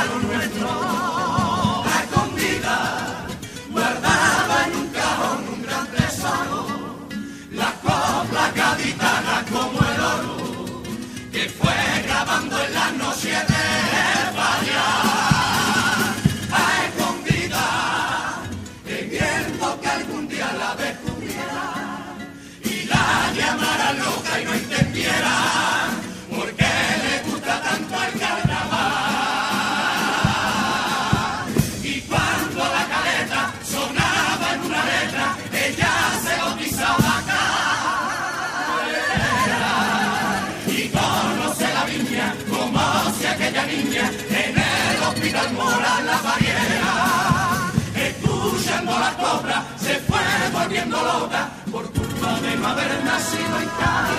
volviendo loca por culpa de no haber nacido en.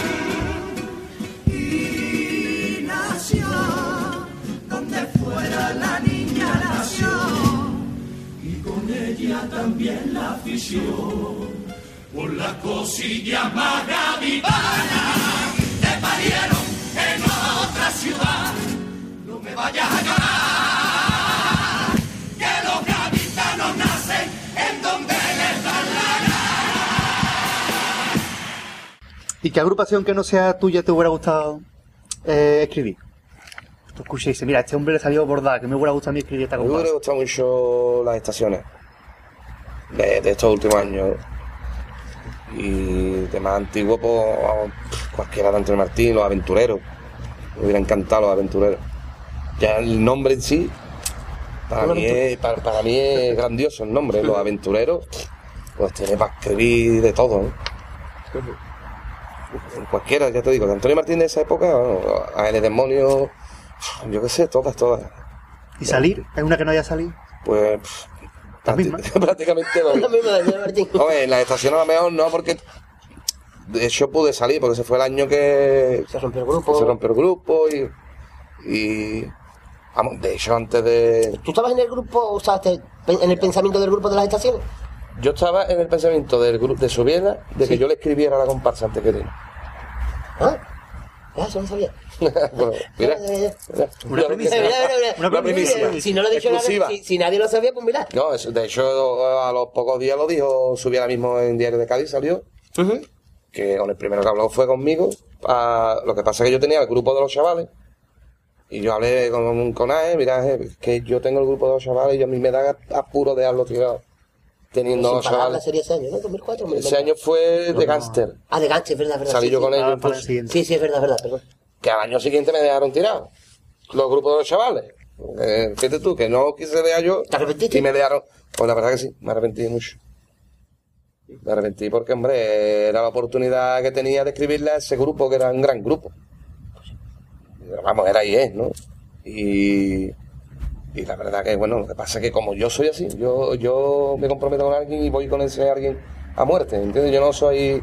Y nació donde fuera la niña nació, y con ella también la afición por la cosilla más gaditana. Te parieron en otra ciudad, no me vayas a llorar ¿Y qué agrupación que no sea tuya te hubiera gustado eh, escribir? Tú escuchas y dices, mira, este hombre le salió bordada, que me hubiera gustado a mí escribir esta A mí me hubiera gustado mucho las estaciones de, de estos últimos años. Y de más antiguo, pues cualquiera de Antonio Martín, los aventureros. Me hubiera encantado los aventureros. Ya el nombre en sí, para mí es, para, para mí es <laughs> grandioso el nombre. Los aventureros, pues tiene para escribir de todo. ¿no? Cualquiera, ya te digo, de Antonio Martín de esa época, bueno, a el demonio, yo qué sé, todas, todas. ¿Y salir? ¿Hay una que no haya salido? Pues La misma. <laughs> prácticamente lo <laughs> mismo. Martín. Hombre, en la estación a lo mejor no, porque de hecho pude salir, porque ese fue el año que Se rompió el grupo. se rompió el grupo y, y vamos, de hecho antes de... ¿Tú estabas en el grupo, o sea, te- en el pensamiento del grupo de las estaciones? Yo estaba en el pensamiento del grupo de de que yo le escribiera a la comparsa antes que Tino. ¿Ah? Ah, eso no sabía. <laughs> Bueno, mira. Una primicia. Mira, mira, mira. Una Una primicia. Si no lo he dicho nadie, si, si nadie lo sabía, pues mira. No, eso- de hecho a los pocos días lo dijo Subiela mismo en Diario de Cádiz, salió. que con el primero que habló fue conmigo. ah, lo que pasa es que yo tenía el grupo de los chavales. Y yo hablé con, con AE, mira, es que yo tengo el grupo de los chavales y a mí me da apuro dejarlo tirado. Teniendo palabras chavales. sería ese año, ¿no? 2004. me lo Ese año fue de Gangster. Ah, de ganche, es verdad, verdad. Salí sí, yo sí. con Ah, ellos. el pues. Sí, sí, es verdad, es verdad, perdón. que al año siguiente me dejaron tirado. Los grupos de los chavales. Eh, fíjate tú, que no quise dejar yo. ¿Te arrepentiste? Y me dejaron. Pues la verdad que sí, me arrepentí mucho. Me arrepentí porque, hombre, era la oportunidad que tenía de escribirle a ese grupo, que era un gran grupo. Vamos, era y es, ¿no? Y, y la verdad que, bueno, lo que pasa es que como yo soy así, yo, yo me comprometo con alguien y voy con ese alguien a muerte, ¿entiendes? Yo no soy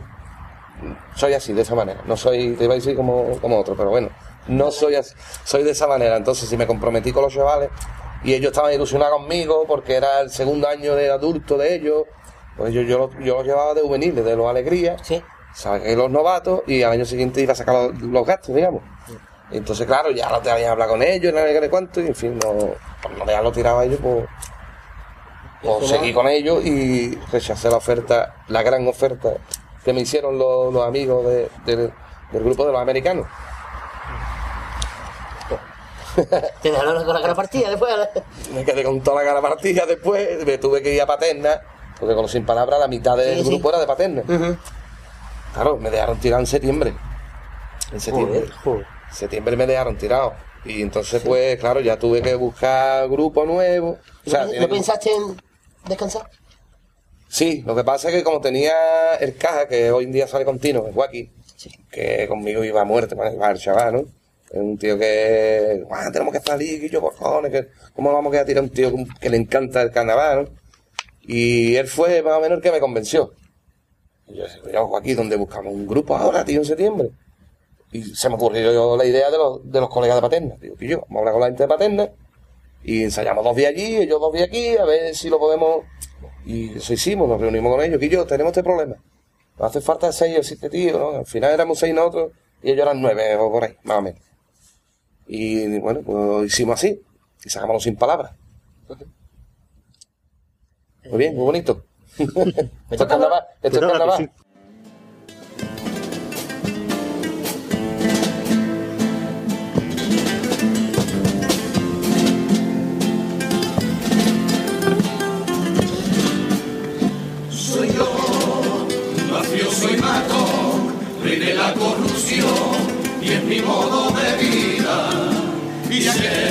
soy así, de esa manera. No soy, te iba a decir como, como otro, pero bueno, no soy así, soy de esa manera. Entonces, si me comprometí con los chavales y ellos estaban ilusionados conmigo porque era el segundo año de adulto de ellos, pues yo, yo, lo- yo los llevaba de juveniles, de los alegrías, Sí. saqué los novatos y al año siguiente iba a sacar los, los gastos, digamos. Entonces, claro, ya no te habían hablado con ellos, no sé cuánto, y en fin, no, por no dejarlo tirado a ellos, pues. pues seguí con ellos y rechacé la oferta, la gran oferta que me hicieron los, los amigos de- del- del grupo de los americanos. <laughs> Te dejaron con la cara partida después. Me quedé con toda la cara partida después, me tuve que ir a Paterna, porque con los sin palabras la mitad del Sí, sí. grupo era de Paterna. Claro, me dejaron tirado en septiembre. En septiembre. Joder, joder. Septiembre me dejaron tirado. Y entonces, pues, claro, ya tuve que buscar grupo nuevo. O sea, ¿No, tiene- no pensaste en descansar? Sí, lo que pasa es que como tenía el caja, que hoy en día sale continuo, el Wacky, que conmigo iba a muerte, bueno, iba el chaval, ¿no? Es un tío que, "Guau, tenemos que salir, que yo, cojones, que, ¿cómo vamos a quedar tirar a un tío que le encanta el carnaval, ¿no? Y él fue más o menos el que me convenció. Y yo decía, yo, Joaquín, ¿dónde buscamos un grupo ahora, tío, en septiembre? Y se me ocurrió yo la idea de los, de los colegas de Paterna. Digo, que yo, vamos a hablar con la gente de Paterna y ensayamos dos días allí, ellos dos días aquí, a ver si lo podemos. Y eso hicimos, nos reunimos con ellos. Que yo, tenemos este problema. Nos hace falta seis o siete tíos, ¿no? Al final éramos seis nosotros y ellos eran nueve o por ahí, más o menos. Y bueno, pues hicimos así. Y sacamos los sin palabras. Muy bien, muy bonito. <laughs> esto es carnaval, esto es carnaval. Corrupción, y es mi modo de vida. Y sé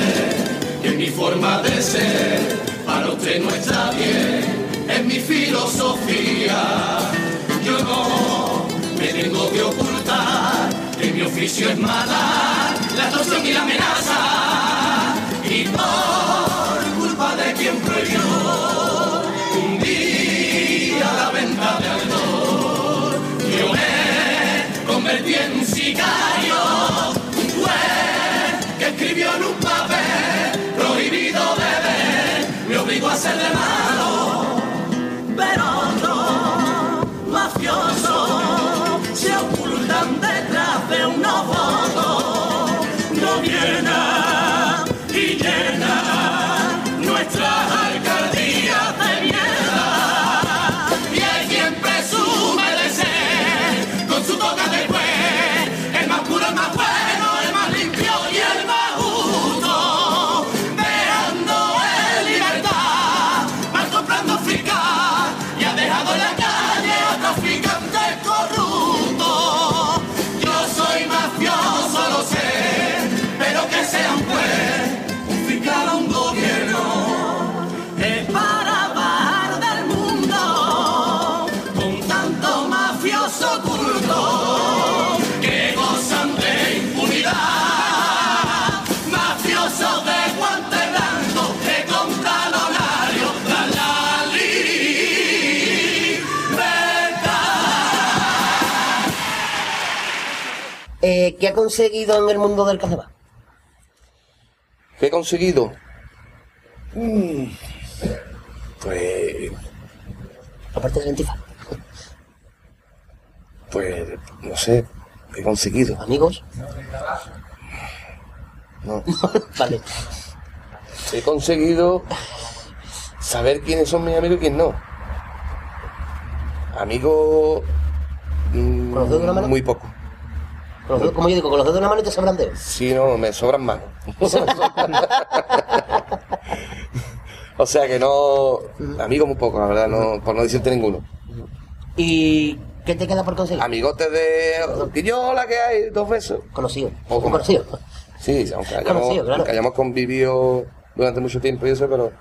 que mi forma de ser para usted no está bien, es mi filosofía. Yo no me tengo que ocultar, que mi oficio es matar, la torsión y la amenaza. Y por culpa de quien prohibió me convertí en un sicario, juez que escribió en un papel prohibido beber, me obligó a ser de malo, pero otros mafiosos se ocultan detrás de unos votos, no llena ¿Qué ha conseguido en el mundo del carnaval? ¿Qué he conseguido? Mm, Pues, Aparte de la antifa. pues, no sé, ¿qué he conseguido? Amigos. No. <laughs> Vale. He conseguido saber quiénes son mis amigos y quiénes no. Amigos. mm, ¿Con los dedos de la mano? Muy poco. Con los dedos- como yo digo, con los dedos de una mano te sobran dedos. Sí, no, me sobran manos. <laughs> o sea que no. Amigos muy pocos, la verdad, no, por no decirte ninguno. ¿Y qué te queda por conseguir? Amigotes de. Que yo la que hay, dos besos. Conocido. Poco más. Conocido. Sí, aunque hayamos, Conocido, claro. aunque hayamos convivido durante mucho tiempo y eso, pero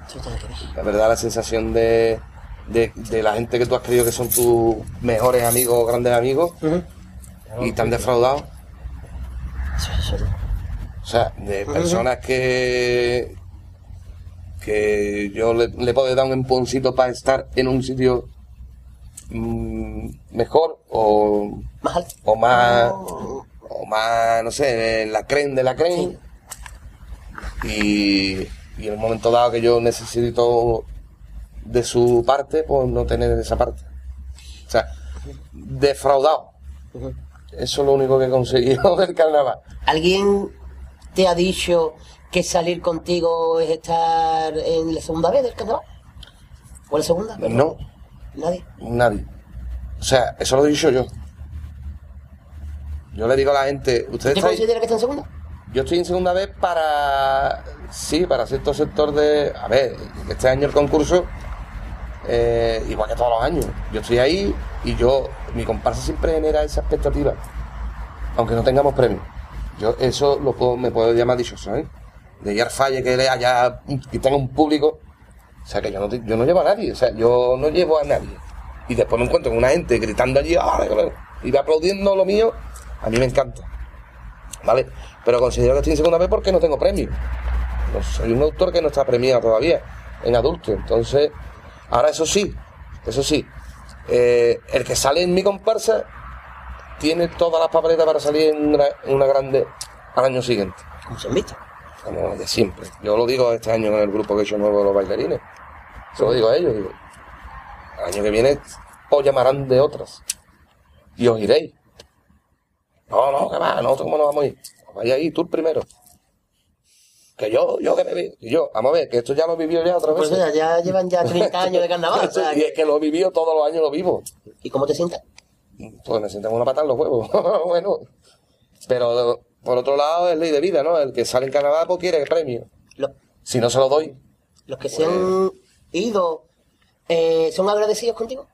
la verdad la sensación de, de, de la gente que tú has creído que son tus mejores amigos, grandes amigos, y te han defraudado. O sea, de personas que que yo le, le puedo dar un empujoncito para estar en un sitio mm, mejor o, Más alto. o más o más, no sé, en la creen de la creen. Y, y en el momento dado que yo necesito de su parte, pues no tener esa parte. O sea, defraudado. Eso es lo único que he conseguido <laughs> del carnaval. ¿Alguien te ha dicho que salir contigo es estar en la segunda vez del carnaval? ¿O la segunda? No, Nadie. nadie. O sea, eso lo he dicho yo. Yo le digo a la gente, ¿ustedes ¿Usted estáis- considera que está en segunda? Yo estoy en segunda vez para. Sí, para cierto sector de. A ver, este año el concurso. Eh, igual que todos los años. Yo estoy ahí y yo. Mi comparsa siempre genera esa expectativa. Aunque no tengamos premio. Yo eso lo puedo, me puedo llamar dichoso, ¿eh? De ir al falle que le haya. que tenga un público. O sea que yo no, yo no llevo a nadie. O sea, yo no llevo a nadie. Y después me encuentro con una gente gritando allí. "Ah, Y va aplaudiendo lo mío. A mí me encanta. ¿vale? Pero considero que estoy en segunda vez porque no tengo premio. No, soy un autor que no está premiado todavía en adulto. Entonces, ahora eso sí, eso sí, eh, el que sale en mi comparsa tiene todas las papeletas para salir en una, en una grande al año siguiente, Como se han visto. como de siempre. Yo lo digo este año en el grupo que he hecho nuevo de los bailarines. Se lo digo a ellos. Digo, el año que viene os llamarán de otras. Y os iréis. No, no, que va, nosotros cómo nos vamos a ir. Vaya ahí, tú primero. Que yo, yo que me yo, vamos a ver, que esto ya lo vivió ya otra vez. Pues ya, ya llevan ya 30 años de carnaval. <laughs> o sea, y es que lo vivió todos los años, lo vivo. ¿Y cómo te sientas? Pues me sientan una patada en los huevos. <laughs> bueno. Pero por otro lado es ley de vida, ¿no? El que sale en Canadá pues quiere el premio. Los, Si no se lo doy, los que se han ido, eh, ¿son agradecidos contigo?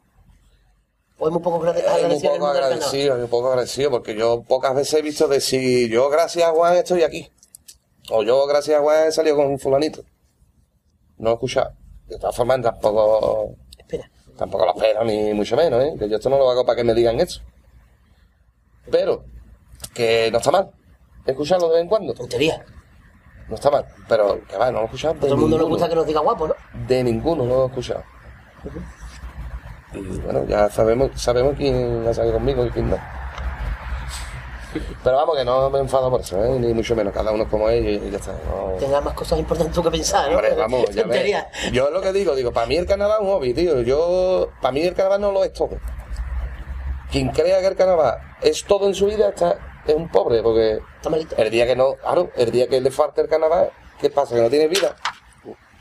¿O es muy poco agradecido el poco carnaval? agradecido, un poco agradecido, porque yo pocas veces he visto decir, yo gracias a Juan estoy aquí. O yo gracias a Juan he salido con un fulanito. No he escuchado. De todas formas, tampoco, Espera. tampoco lo espero, ni mucho menos, ¿eh? Que yo esto no lo hago para que me digan eso. Pero, que no está mal. Escucharlo de vez en cuando. Tontería. No está mal. Pero, que va, no lo he escuchado. A todo el mundo le gusta que nos diga guapo, ¿no? De ninguno lo he escuchado. Y bueno, ya sabemos, sabemos quién ha salido conmigo y quién no. Pero vamos, que no me enfado por eso, ¿eh? ni mucho menos. Cada uno es como es y, y ya está. no- más cosas importantes que pensar, ¿no? Hombre, vamos, ya <laughs> ves. Yo lo que digo, digo, para mí el carnaval es un hobby, tío. Yo, para mí el carnaval no lo es todo. Quien crea que el carnaval es todo en su vida está, es un pobre, porque el día que no, claro, el día que le falta el carnaval, ¿qué pasa? Que no tiene vida.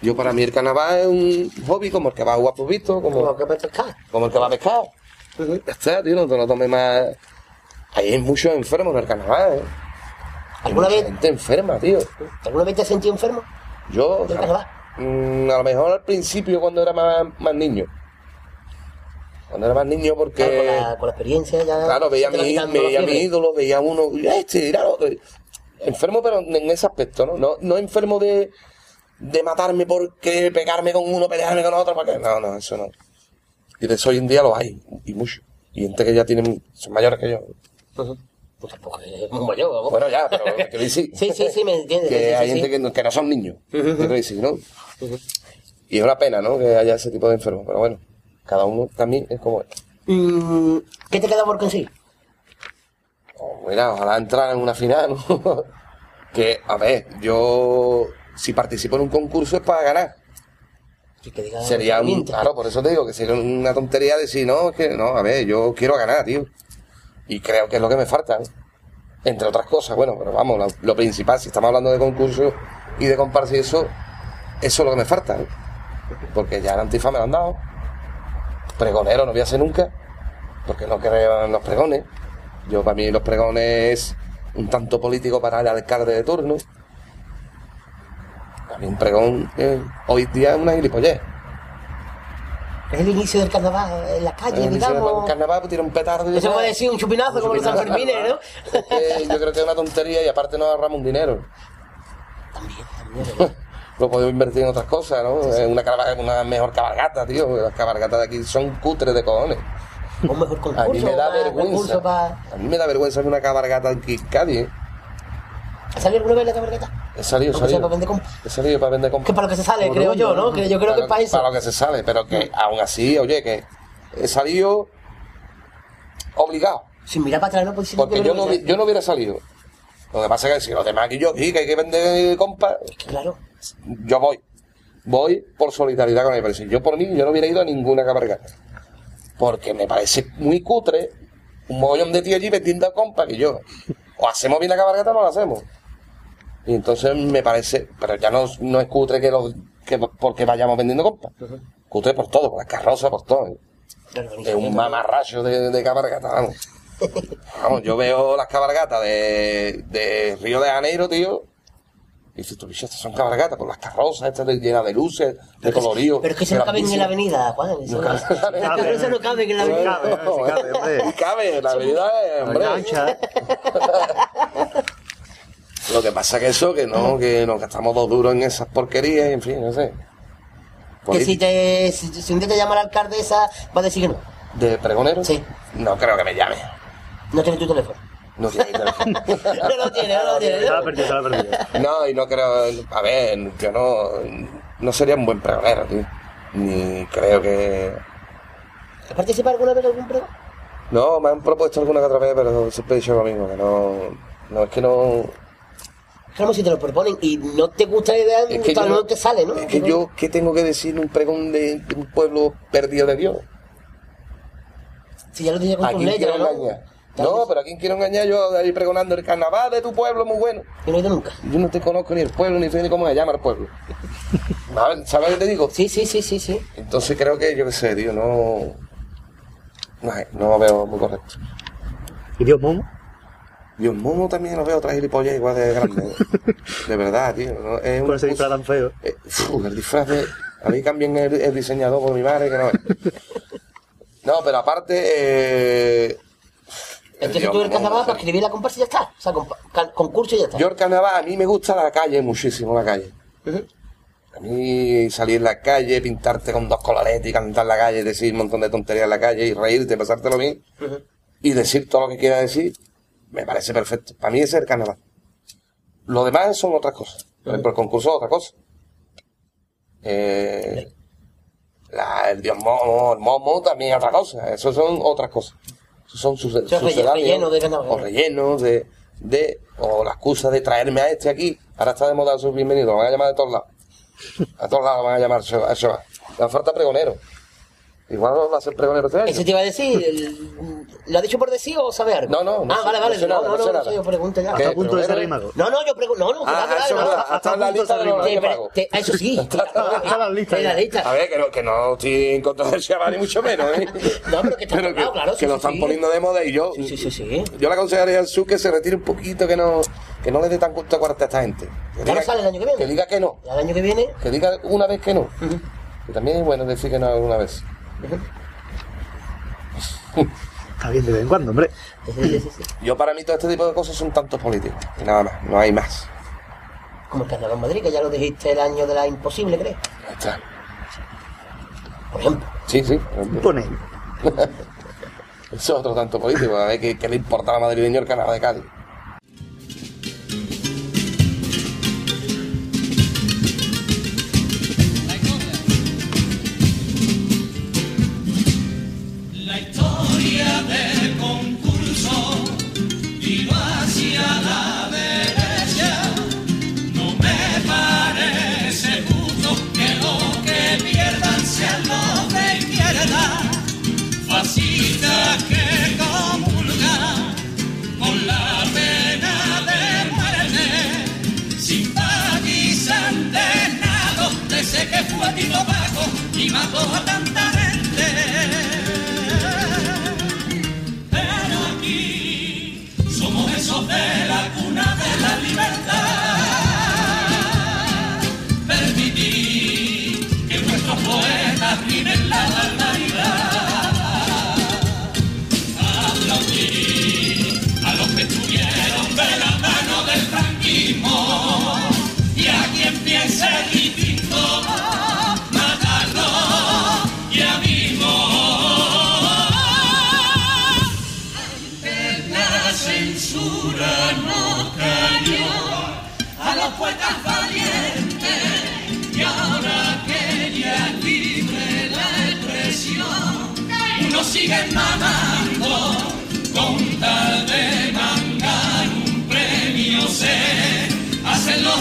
Yo para mí el carnaval es un hobby como el que va a jugar como, Como que pescar. como el que va a pescar. Ya está, tío, no te lo tomes más. Hay muchos enfermos en el carnaval, ¿eh? Hay ¿Alguna mucha vez, gente enferma, tío. ¿Alguna vez te has sentido enfermo? Yo, ¿Del carnaval? mm, a lo mejor al principio cuando era más, más niño. Cuando era más niño porque... Claro, con, la, con la experiencia ya. Claro, veía a mi, veía a mi ídolo, veía a uno, este, era otro. Enfermo, pero en ese aspecto, ¿no? No, no enfermo de, de matarme porque pegarme con uno, pelearme con otro, porque no, no, eso no. Y de eso hoy en día lo hay, y mucho. Y gente que ya tienen, son mayores que yo. Pues tampoco es muy mayor, vamos. Bueno, ya, pero que decir. <laughs> Sí, sí, sí, me entiendes. Que sí, sí, hay sí. gente que no, que no son niños. quiero decir, ¿no? Y es una pena, ¿no? Que haya ese tipo de enfermos, pero bueno, cada uno también es como es. Mm, ¿Qué te queda por conseguir? Oh, mira, ojalá entrar en una final, ¿no? <laughs> que, a ver, yo, si participo en un concurso es para ganar. Que diga Sería un, claro, por eso te digo que sería una tontería decir, no, es que, no, a ver, yo quiero ganar, tío. Y creo que es lo que me falta, ¿eh? Entre otras cosas, bueno, pero vamos, lo, principal, si estamos hablando de concurso y de comparsa eso, eso es lo que me falta, ¿eh? Porque ya el antifa me lo han dado. Pregonero no voy a ser nunca, porque no creo en los pregones. Yo, para mí, los pregones es un tanto político para el alcalde de turno. A mí un pregón eh, hoy día es una gilipollez. Es el inicio del carnaval en la calle, Eh, "Bueno, digamos. En carnaval pues, tira un petardo y Eso ya". puede decir un chupinazo Un como los chupinazo, Sanfermines, ¿no? Es que yo creo que es una tontería y aparte nos ahorramos un dinero. También, también. <laughs> Lo podemos invertir en otras cosas, ¿no? Una, cabalga- una mejor cabalgata, tío. Las cabalgatas de aquí son cutres de cojones. Un mejor concurso. <laughs> A mí me da vergüenza. A mí me da vergüenza ver una cabalgata aquí en Cádiz. ¿eh? ¿Ha salido alguna vez la cabalgata? He salido, sea para vender compa. He salido para vender Que compas. para lo que se sale, creo yo, ¿no? Que yo creo que es para eso. Para lo que se sale, pero que aún así, oye, que he salido obligado. Sin mirar para atrás, ¿no? Pues Porque yo no, yo no hubiera salido. Lo que pasa es que si los demás aquí yo aquí, que hay que vender compas, Es que claro. yo voy. Voy por solidaridad con el precio. Yo por mí, yo no hubiera ido a ninguna cabalgata. Porque me parece muy cutre un mogollón de tío allí vendiendo compas que yo. O hacemos bien la cabalgata o no la hacemos. Y entonces me parece, pero ya no, no es cutre que, los, que porque vayamos vendiendo compas. Cutre por todo, por las carrozas, por todo. Es un mamarracho de, de cabalgata, vamos. <laughs> Vamos, yo veo las cabalgatas de, de Río de Janeiro, tío. Y dices, tú, bicho, estas son cabalgatas, por las carrozas, estas llenas de luces, de colorido. Pero es que se no caben en la avenida, Juan. No no, cabe. eso no caben en la avenida. Cabe, cabe. Cabe, la avenida es, hombre. <laughs> Lo que pasa que eso, que no, que nos gastamos dos duros en esas porquerías, y en fin, no sé. Que si, te, si, si un día te llama la alcaldesa, va a decir que no. ¿De pregonero? Sí. No creo que me llame. No tiene tu teléfono. No tiene teléfono. <laughs> No lo tiene, no lo tiene. Se la ha perdido, se la ha perdido. No, y no creo. A ver, yo no. No sería un buen pregonero, tío. Ni creo que. ¿Has participado alguna vez en algún pregón? No, me han propuesto alguna que otra vez, pero siempre he dicho lo mismo, que no. No, es que no. Claro, si te lo proponen y no te gusta la idea, Es que tal yo vez no- no te sale, ¿no? Es que yo, ¿qué tengo que decir un pregón de, de un pueblo perdido de Dios? Si ya lo dije con ¿A tus quién leyes, quiero ¿no? pero ¿a quién quiero engañar yo ahí pregonando el carnaval de tu pueblo muy bueno? Yo no he ido nunca. Yo no te conozco ni el pueblo, ni sé ni cómo se llama el pueblo. ¿Sabes lo que te digo? Sí, sí, sí, sí, sí. Entonces creo que, yo qué sé, tío, no... No, no lo veo muy correcto. ¿Y Dios Momo? Dios Momo también lo veo otra gilipollas igual de grande. <laughs> De verdad, tío. ¿no? Es Con ese disfraz tan feo. Eh, uf, el disfraz de... A mí también el, el diseñador por mi madre, que no es. No, pero aparte... Eh... Entonces Dios tú el carnaval para escribir la comparsa y ya está. O sea, concurso y ya está. Yo el carnaval, a mí me gusta la calle muchísimo, la calle. A mí salir en la calle, pintarte con dos coloretes y cantar en la calle, decir un montón de tonterías en la calle y reírte, pasártelo bien Ujú. y decir todo lo que quieras decir, me parece perfecto. Para mí ese es el carnaval. Lo demás son otras cosas. Por ejemplo, el concurso es otra cosa. Eh, la- el dios momo, el momo también es otra cosa. Eso son otras cosas. Eso son sus, sucedáneos, relleno de carnaval. O rellenos de, de, o la excusa de traerme a este aquí. Ahora está de moda sus bienvenidos, lo van a llamar de todos lados. A todos lados lo van a llamar, eso eso va. Le falta pregonero. Igual va a ser pregonero este año. Eso te iba a decir. el- ¿Lo ha dicho por decir o sabe algo? No, no, no Ah, vale, no vale. nada, no, no no, sé no, sé, yo pregunto ya. ¿Qué? Hasta a punto de ser. No, no, yo pregunto. No, no, Ah, claro, eso es claro, no. Hasta <laughs> en la lista de los Reyes Magos. Eso sí. Está la lista En la lista. A ver, que no, que no estoy en contra del Shabbat ni mucho menos, ¿eh? No, pero que está Pero claro, claro, que sí, lo sí, están sí. poniendo de moda y yo... Sí, sí, sí, sí. Yo le aconsejaría al SU que se retire un poquito, que no, que no le dé tan gusto a cuarta a esta gente. Que Ya no sale el año que viene. Que diga que no. El año que viene. Que diga una vez que no. Que también es bueno decir que no alguna vez. Está bien de vez en cuando, hombre. Yo para mí todo este tipo de cosas son tantos políticos. Y nada más, no hay más. Como el Carnaval en Madrid, que ya lo dijiste el año de la imposible, ¿crees? Ya está. Por ejemplo. Sí, sí. Pone. <laughs> Eso es otro tanto político. A ver qué, qué le importa a la madrileño el carnaval de Cádiz. Y mató a tanta siguen mamando con tal de mangar un premio se hacen los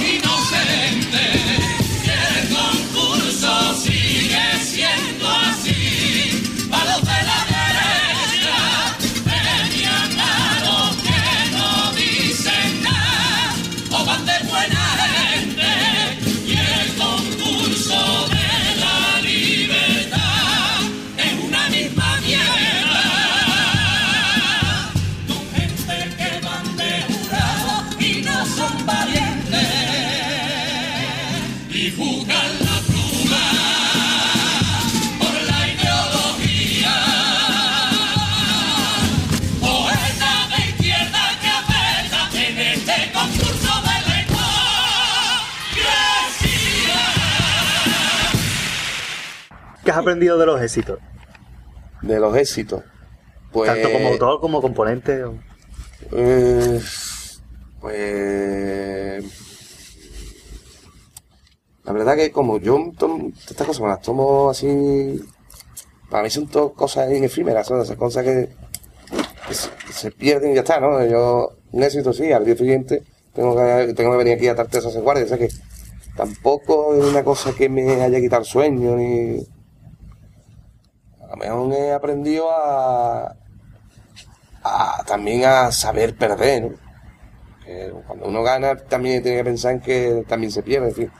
¿Qué has aprendido de los éxitos? De los éxitos. Pues, Tanto como autor como componente. o- Eh, pues. La verdad que como yo tomo, estas cosas me las tomo así. Para mí son todas cosas efímeras, son esas cosas que, que se, que se pierden y ya está, ¿no? Yo, un éxito sí, al día siguiente tengo que, tengo que venir aquí a darte esas guardias, o sea que tampoco es una cosa que me haya quitado el sueño ni. Mejor he aprendido a, a- también a saber perder, cuando uno gana también tiene que pensar en que también se pierde, en fin.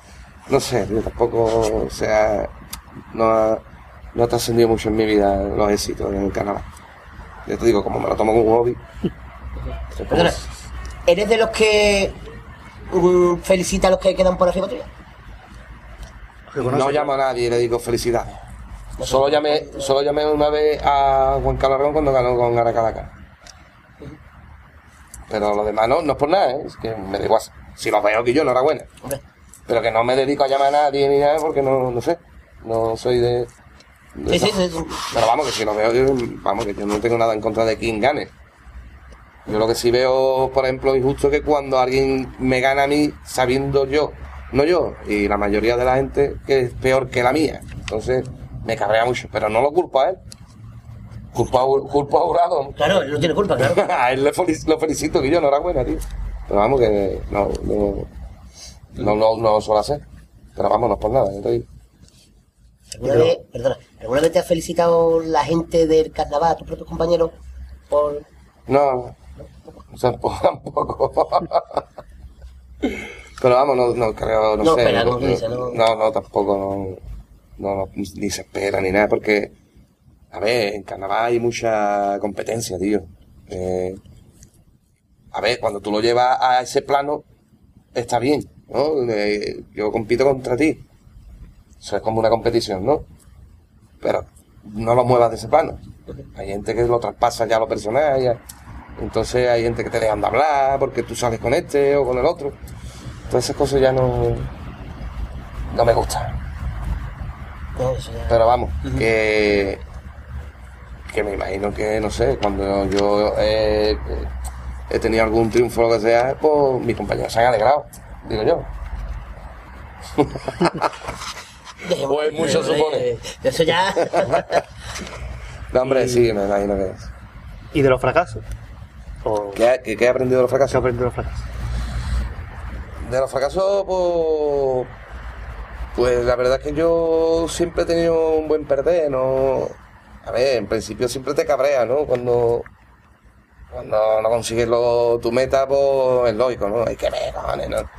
No sé, yo tampoco, o sea, no ha, no ha trascendido mucho en mi vida los éxitos en el canal. Ya te digo, como me lo tomo como un hobby. <laughs> Perdona, ¿eres de los que mm, felicita a los que quedan por arriba tuya? No llamo a nadie y le digo felicidades. Solo llamé, solo llamé una vez a Juan Carlos Aragón cuando ganó con Aracalaca. Pero lo demás no, no es por nada, ¿eh? es que me da igual. Si los veo que yo, enhorabuena. Pero que no me dedico a llamar a nadie ni nada porque no, no sé. No soy de. de sí, sí, esa- sí, sí. Pero vamos, que si lo veo, yo- vamos, que yo no tengo nada en contra de quien gane. Yo lo que sí veo, por ejemplo, injusto que cuando alguien me gana a mí sabiendo yo, no yo, y la mayoría de la gente que es peor que la mía. Entonces, me cabrea mucho, pero no lo culpo a él. Culpo a, culpo a Jurado. Claro, él no tiene culpa, claro. <laughs> a él le lo felicito, que yo, enhorabuena, tío. Pero vamos, que no, no, no, no, no lo suelo hacer. Pero vamos, no es por nada, yo te digo. ¿Alguna vez, perdona, ¿alguna vez te ha felicitado la gente del carnaval, tus propios compañeros, por... No, tampoco. <laughs> tampoco. Pero vamos, no, no creo, no, No sé. ¿no? no, no, tampoco, no, no, ni se espera ni nada, porque, a ver, en carnaval hay mucha competencia, tío. Eh, a ver, cuando tú lo llevas a ese plano, está bien, ¿no? Eh, yo compito contra ti. Eso es como una competición, ¿no? Pero no lo muevas de ese plano. Hay gente que lo traspasa ya a lo personal, ya. Entonces hay gente que te dejan de hablar porque tú sales con este o con el otro. Todas esas cosas ya no, no me gustan. No, eso ya... Pero vamos, que, que me imagino que, no sé, cuando yo he, he tenido algún triunfo o lo que sea, pues mis compañeros se han alegrado, digo yo. <laughs> Pues mucho supone. Eh, Eso ya... <laughs> No, hombre, sí, me imagino que es. ¿Y de los fracasos? ¿O ¿Qué, ha- qué- qué he aprendido de los qué has fracasos? aprendido de los fracasos? De los fracasos, pues, pues la verdad es que yo siempre he tenido un buen perder, ¿no? A ver, en principio siempre te cabrea, ¿no? Cuando, cuando no consigues lo, tu meta, pues es lógico, ¿no? Hay que ver, ¿no?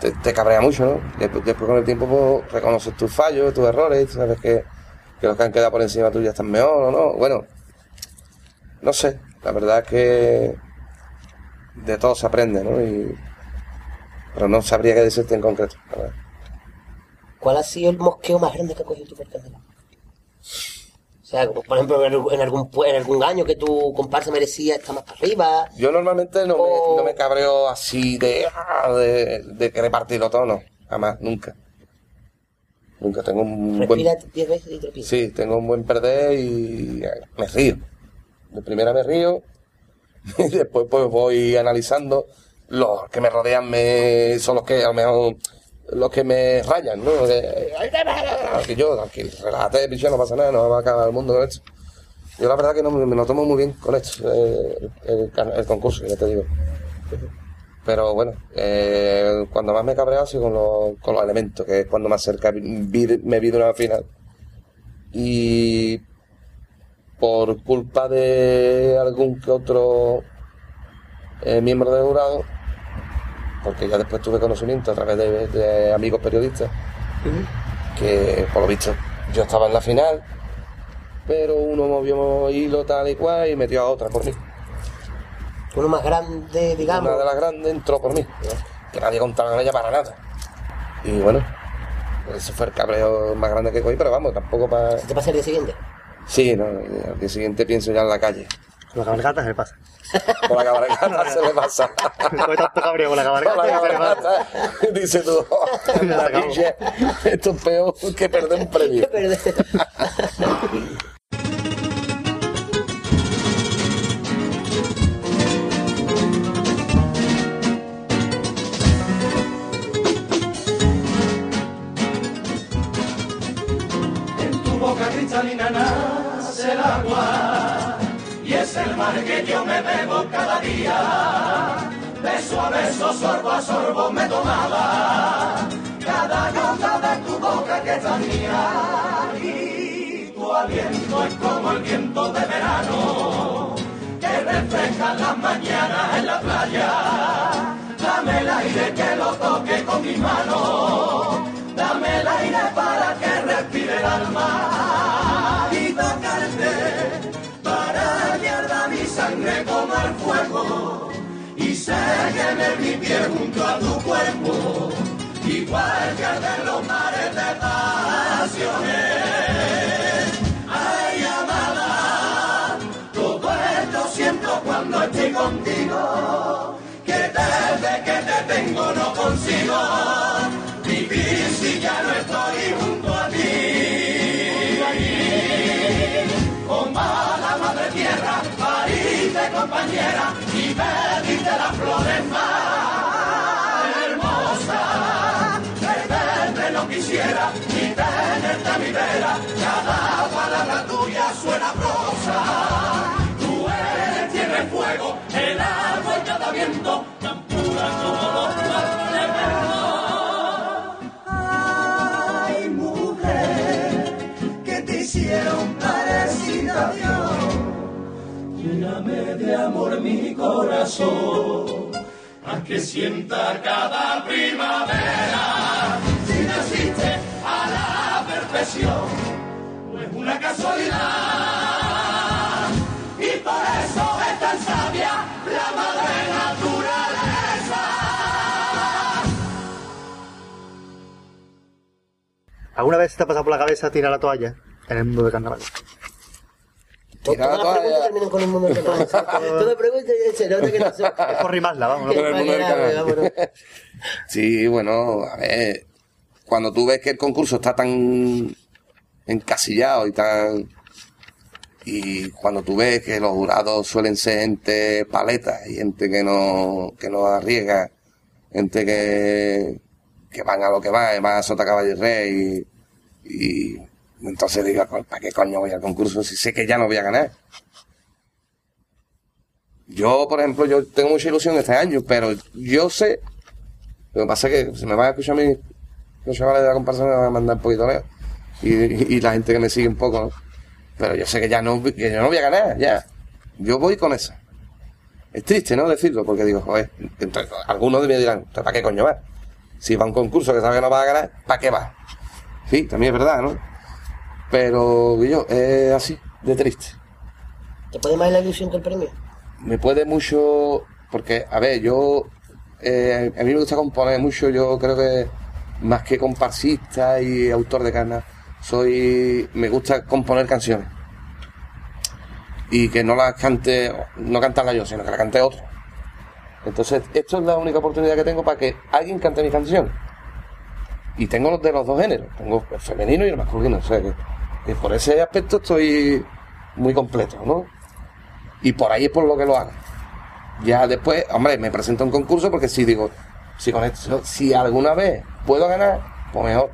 Te, te cabrea mucho, ¿no? Después, después con el tiempo, pues, reconoces tus fallos, tus errores, sabes que, que los que han quedado por encima tuya están mejor o no. Bueno, no sé, la verdad es que de todo se aprende, ¿no? Y, pero no sabría qué decirte en concreto. la verdad. ¿Cuál ha sido el mosqueo más grande que ha cogido tu por? O sea, como, por ejemplo, en algún- en algún, año que tu comparsa merecía estar más para arriba. Yo normalmente no, O- me, no me cabreo así de, ah, de, de querer partirlo todo, no. Jamás, nunca. Nunca tengo un Respira buen... 10 veces y te. Sí, tengo un buen perder y eh, me río. De primera me río <laughs> y después pues voy analizando. Los que me rodean me, son los que a lo mejor los que me rayan, ¿no? Que, que yo, tranquilo, relájate, picho, no pasa nada, no va a acabar el mundo con esto. Yo la verdad que no me, lo tomo muy bien con esto, eh, el, can- el concurso, ya te digo. Pero bueno, eh, cuando más me he cabreado ha sido con los, con los elementos, que es cuando más cerca me vi de una final. Y por culpa de algún que otro eh, miembro del jurado, porque ya después tuve conocimiento a través de, de amigos periodistas, que por lo visto yo estaba en la final, pero uno movió hilo tal y cual y metió a otra por mí. Uno más grande, digamos. Una de las grandes entró por mí, que nadie contaba con ella para nada. Y bueno, ese fue el cabreo más grande que cogí, pero vamos, tampoco para... ¿Qué te pasa el día siguiente? Sí, no, al día siguiente pienso ya en la calle. Con la cabalgata se le pasa. <laughs> Con la cabalgata se le pasa. Con tanto cabreo con la Con la cabalgata se le pasa. cabalgata, dice tú, esto es peor que perder un premio. <laughs> que yo me bebo cada día. Beso a beso, sorbo a sorbo me tomaba cada gota de tu boca que está mía. Y tu aliento es como el viento de verano que refresca las mañanas en la playa. Dame el aire que lo toque con mis manos. Dame el aire para que respire el alma el fuego y me mi pie junto a tu cuerpo igual que arden los mares de pasiones. Ay, amada, todo esto siento cuando estoy contigo, que desde que te tengo no consigo me diste las flores más hermosas. Perderte no quisiera ni tenerte a cada palabra tuya suena prosa. Tú eres tierra fuego, el agua y cada viento, tan pura como los de amor mi corazón, a que sienta cada primavera. Si naciste a la perfección, no es una casualidad. Y por eso es tan sabia la madre naturaleza. ¿Alguna vez te ha pasado por la cabeza tirar la toalla en el mundo de carnaval? Tira la Todas las preguntas terminan con el mundo del carnaval. Todas las preguntas se nota que no. Es por rimarla, vamos. <laughs> Con el mundo del. Vámonos. Sí, bueno, a ver, cuando tú ves que el concurso está tan encasillado y tan... Y cuando tú ves que los jurados suelen ser gente paleta y gente que no, que no arriesga, gente que, que van a lo que van, van a sota caballo y rey y, y entonces digo, ¿para qué coño voy al concurso si sé que ya no voy a ganar? Yo, por ejemplo, yo tengo mucha ilusión este año, pero yo sé lo que pasa es que se me van a escuchar mí, los chavales de la comparsa me van a mandar un poquito lejos. Y, y la gente que me sigue un poco, ¿no? Pero yo sé que ya no, que yo no voy a ganar, ya. Yo voy con esa. Es triste, ¿no? Decirlo, porque digo, joder, entonces, algunos de mí dirán, ¿para qué coño vas? Si va a un concurso que sabe que no va a ganar, ¿para qué va? Sí, también es verdad, ¿no? Pero yo, es así, de triste. ¿Te puede más la ilusión que el premio? me puede mucho porque a ver yo eh, a mí me gusta componer mucho yo creo que más que comparsista y autor de carna soy me gusta componer canciones y que no las cante no cantarla yo sino que la cante otro entonces esto es la única oportunidad que tengo para que alguien cante mi canción y tengo los de los dos géneros tengo el femenino y el masculino o sea que, que por ese aspecto estoy muy completo no y por ahí es por lo que lo hago. Ya después, hombre, me presento a un concurso porque si digo, si con esto, si alguna vez puedo ganar, pues mejor.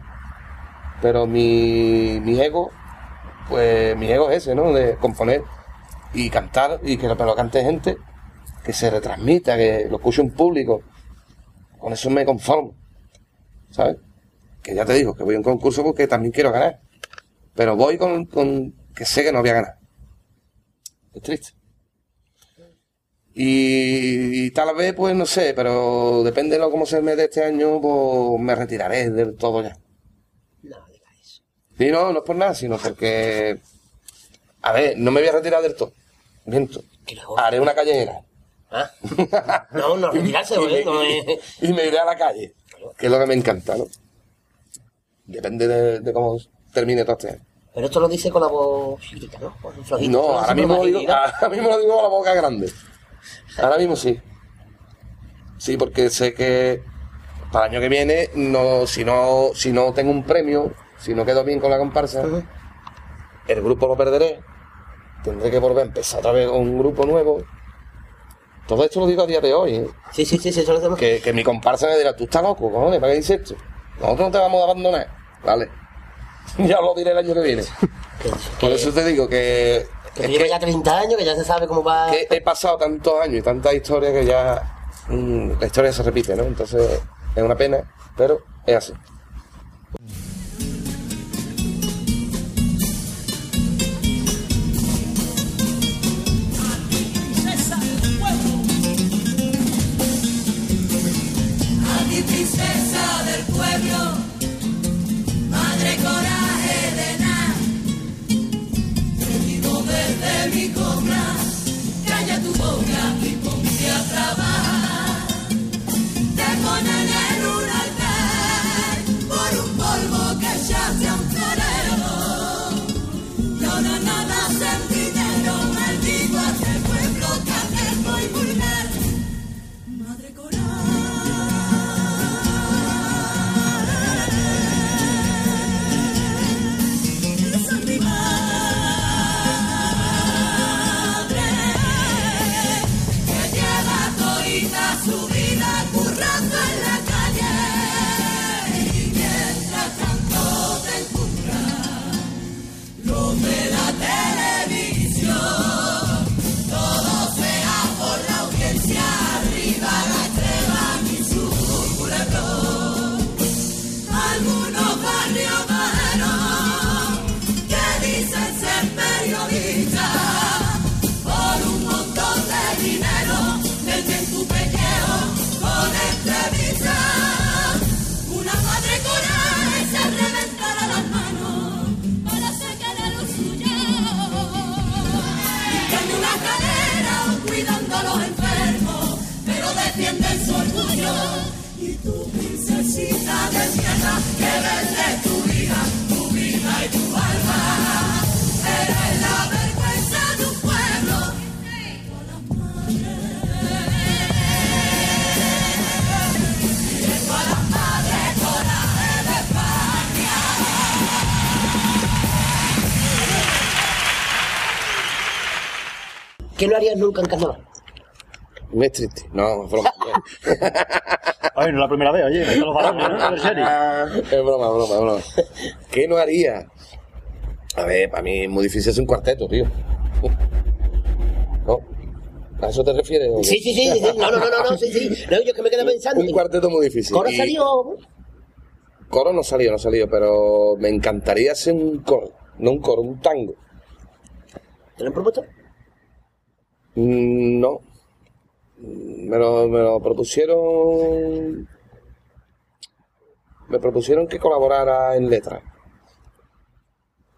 Pero mi, mi ego, pues mi ego es ese, ¿no? De componer y cantar y que lo cante gente, que se retransmita, que lo escuche un público. Con eso me conformo. ¿Sabes? Que ya te digo, que voy a un concurso porque también quiero ganar. Pero voy con, con que sé que no voy a ganar. Es triste. Y, y tal vez, pues no sé, pero depende de lo cómo se me dé este año, pues me retiraré del todo ya. No, diga eso. Sí, no, no es por nada, sino porque. A ver, no me voy a retirar del todo. No. Haré una callejera. ¿Ah? No, no, retirarse, <laughs> y, me, No y- y me iré a la calle, que es lo que me encanta, ¿no? Depende de, de cómo termine todo este año. Pero esto lo dice con la voz chiquitita, ¿no? Con flojita, No, ahora mismo, digo, ahora mismo lo digo con la boca grande. Ahora mismo sí. Sí, porque sé que para el año que viene, no, si no, si no tengo un premio, si no quedo bien con la comparsa, el grupo lo perderé. Tendré que volver a empezar otra vez con un grupo nuevo. Todo esto lo digo a día de hoy. ¿eh? Sí, sí, sí, sí, eso lo hacemos. Que, que mi comparsa me dirá, tú estás loco, cojones, ¿para qué dices esto? Nosotros no te vamos a abandonar. Vale. <laughs> ya lo diré el año que viene. <laughs> Por eso te digo que... que es lleva que- ya 30 años, que ya se sabe cómo va. que he pasado tantos años y tantas historias que ya mm, la historia se repite, ¿no? Entonces es una pena, pero es así. princesa del pueblo. Que vende tu vida, tu vida y tu alma. Eres la vergüenza de un pueblo. Con las madres. Y a las madres coraje de España. ¿Qué no harías nunca en carnaval? Me es triste. No, broma. <laughs> Ay, no es la primera vez, oye, esto los varones, ¿no? En serio. <laughs> es broma, broma, broma. ¿Qué no haría? A ver, para mí es muy difícil hacer un cuarteto, tío. ¿No? ¿A eso te refieres? o? Sí, sí, sí, sí. No, no, no, no, no, sí, sí. No, yo es que me quedé pensando. Un cuarteto muy difícil. ¿Coro Y- salió? Coro no salió, no salió, pero me encantaría hacer un coro. No un coro, un tango. ¿Te lo han propuesto? Mm, No. Me lo, me lo propusieron. Me propusieron que colaborara en letras.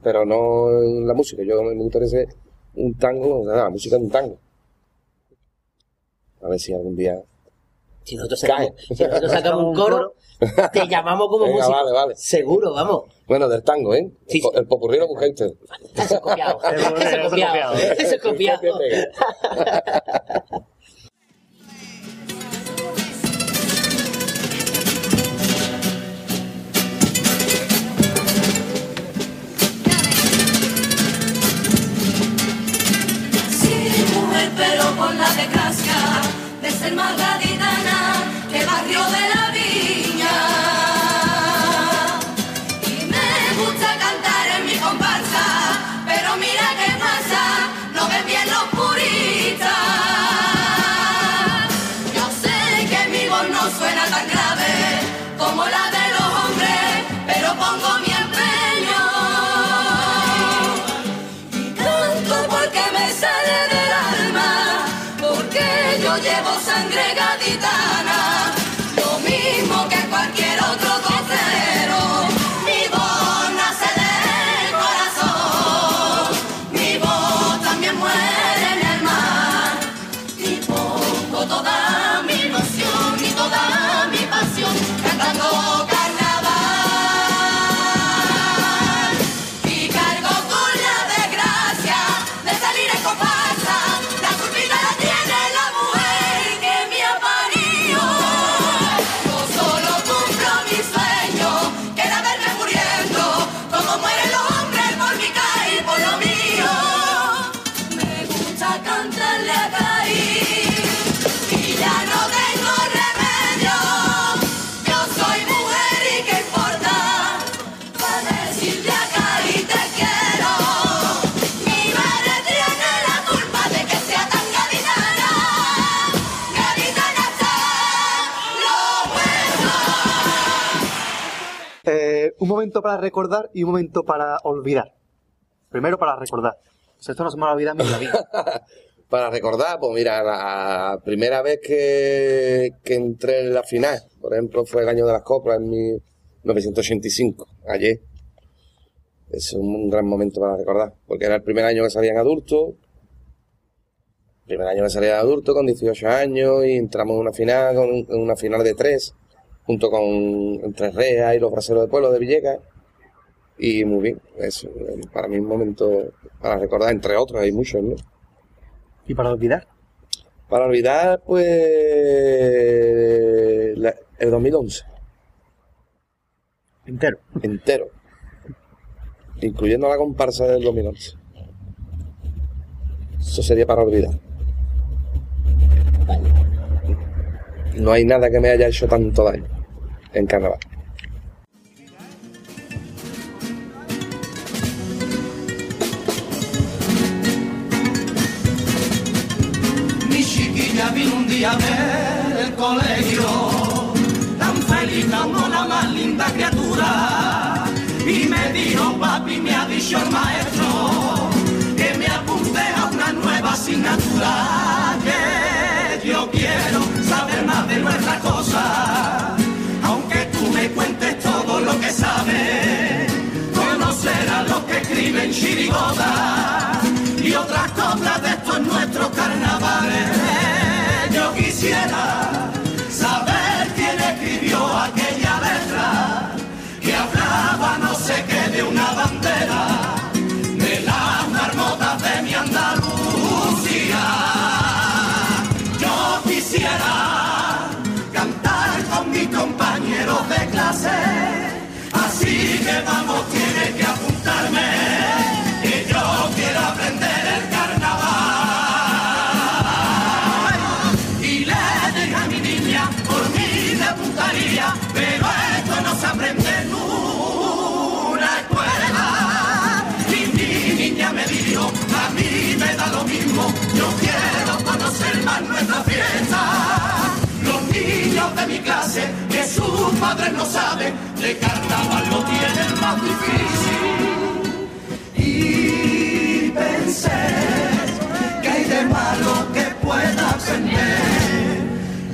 Pero no en la música. Yo me gustaría hacer un tango, o sea, la música de un tango. A ver si algún día. Si nosotros sacamos, si nosotros sacamos un coro, <laughs> te llamamos como Venga, músico. vale, vale. Seguro, vamos. Bueno, del tango, ¿eh? Sí, El, po- sí. el popurrí lo. Eso <laughs> es copiado. Eso es copiado. Eso es copiado. <laughs> pero por la de casca, de ser más gaditana momento para recordar y un momento para olvidar. Primero para recordar. Esto no se me va a olvidar en la vida. <laughs> Para recordar, pues mira, la primera vez que, que entré en la final, por ejemplo, fue el año de las coplas en 1985, ayer. Es un gran momento para recordar, porque era el primer año que salían adultos, primer año que salía adulto con 18 años y entramos en una final, en una final de tres, junto con Entre Reas y los Braceros de Pueblo de Villegas. Y muy bien, es para mí un momento para recordar, entre otros, hay muchos, ¿no? y para olvidar. Para olvidar, pues, la- el 2011, Entero. entero, incluyendo la comparsa del 2011. Eso sería para olvidar. No hay nada que me haya hecho tanto daño en carnaval. Mi chiquilla vino un día del colegio, tan feliz como la más linda criatura. Y me dijo, papi, me ha dicho el maestro, que me apunte a una nueva asignatura. Que yo quiero saber más de nuestra cosa, todo lo que sabes. Conocer a los que escriben chirigota y otras coplas de estos nuestros carnavales. Yo quisiera sus padres no saben, de carnaval lo tienen más difícil. Y pensé que hay de malo que pueda aprender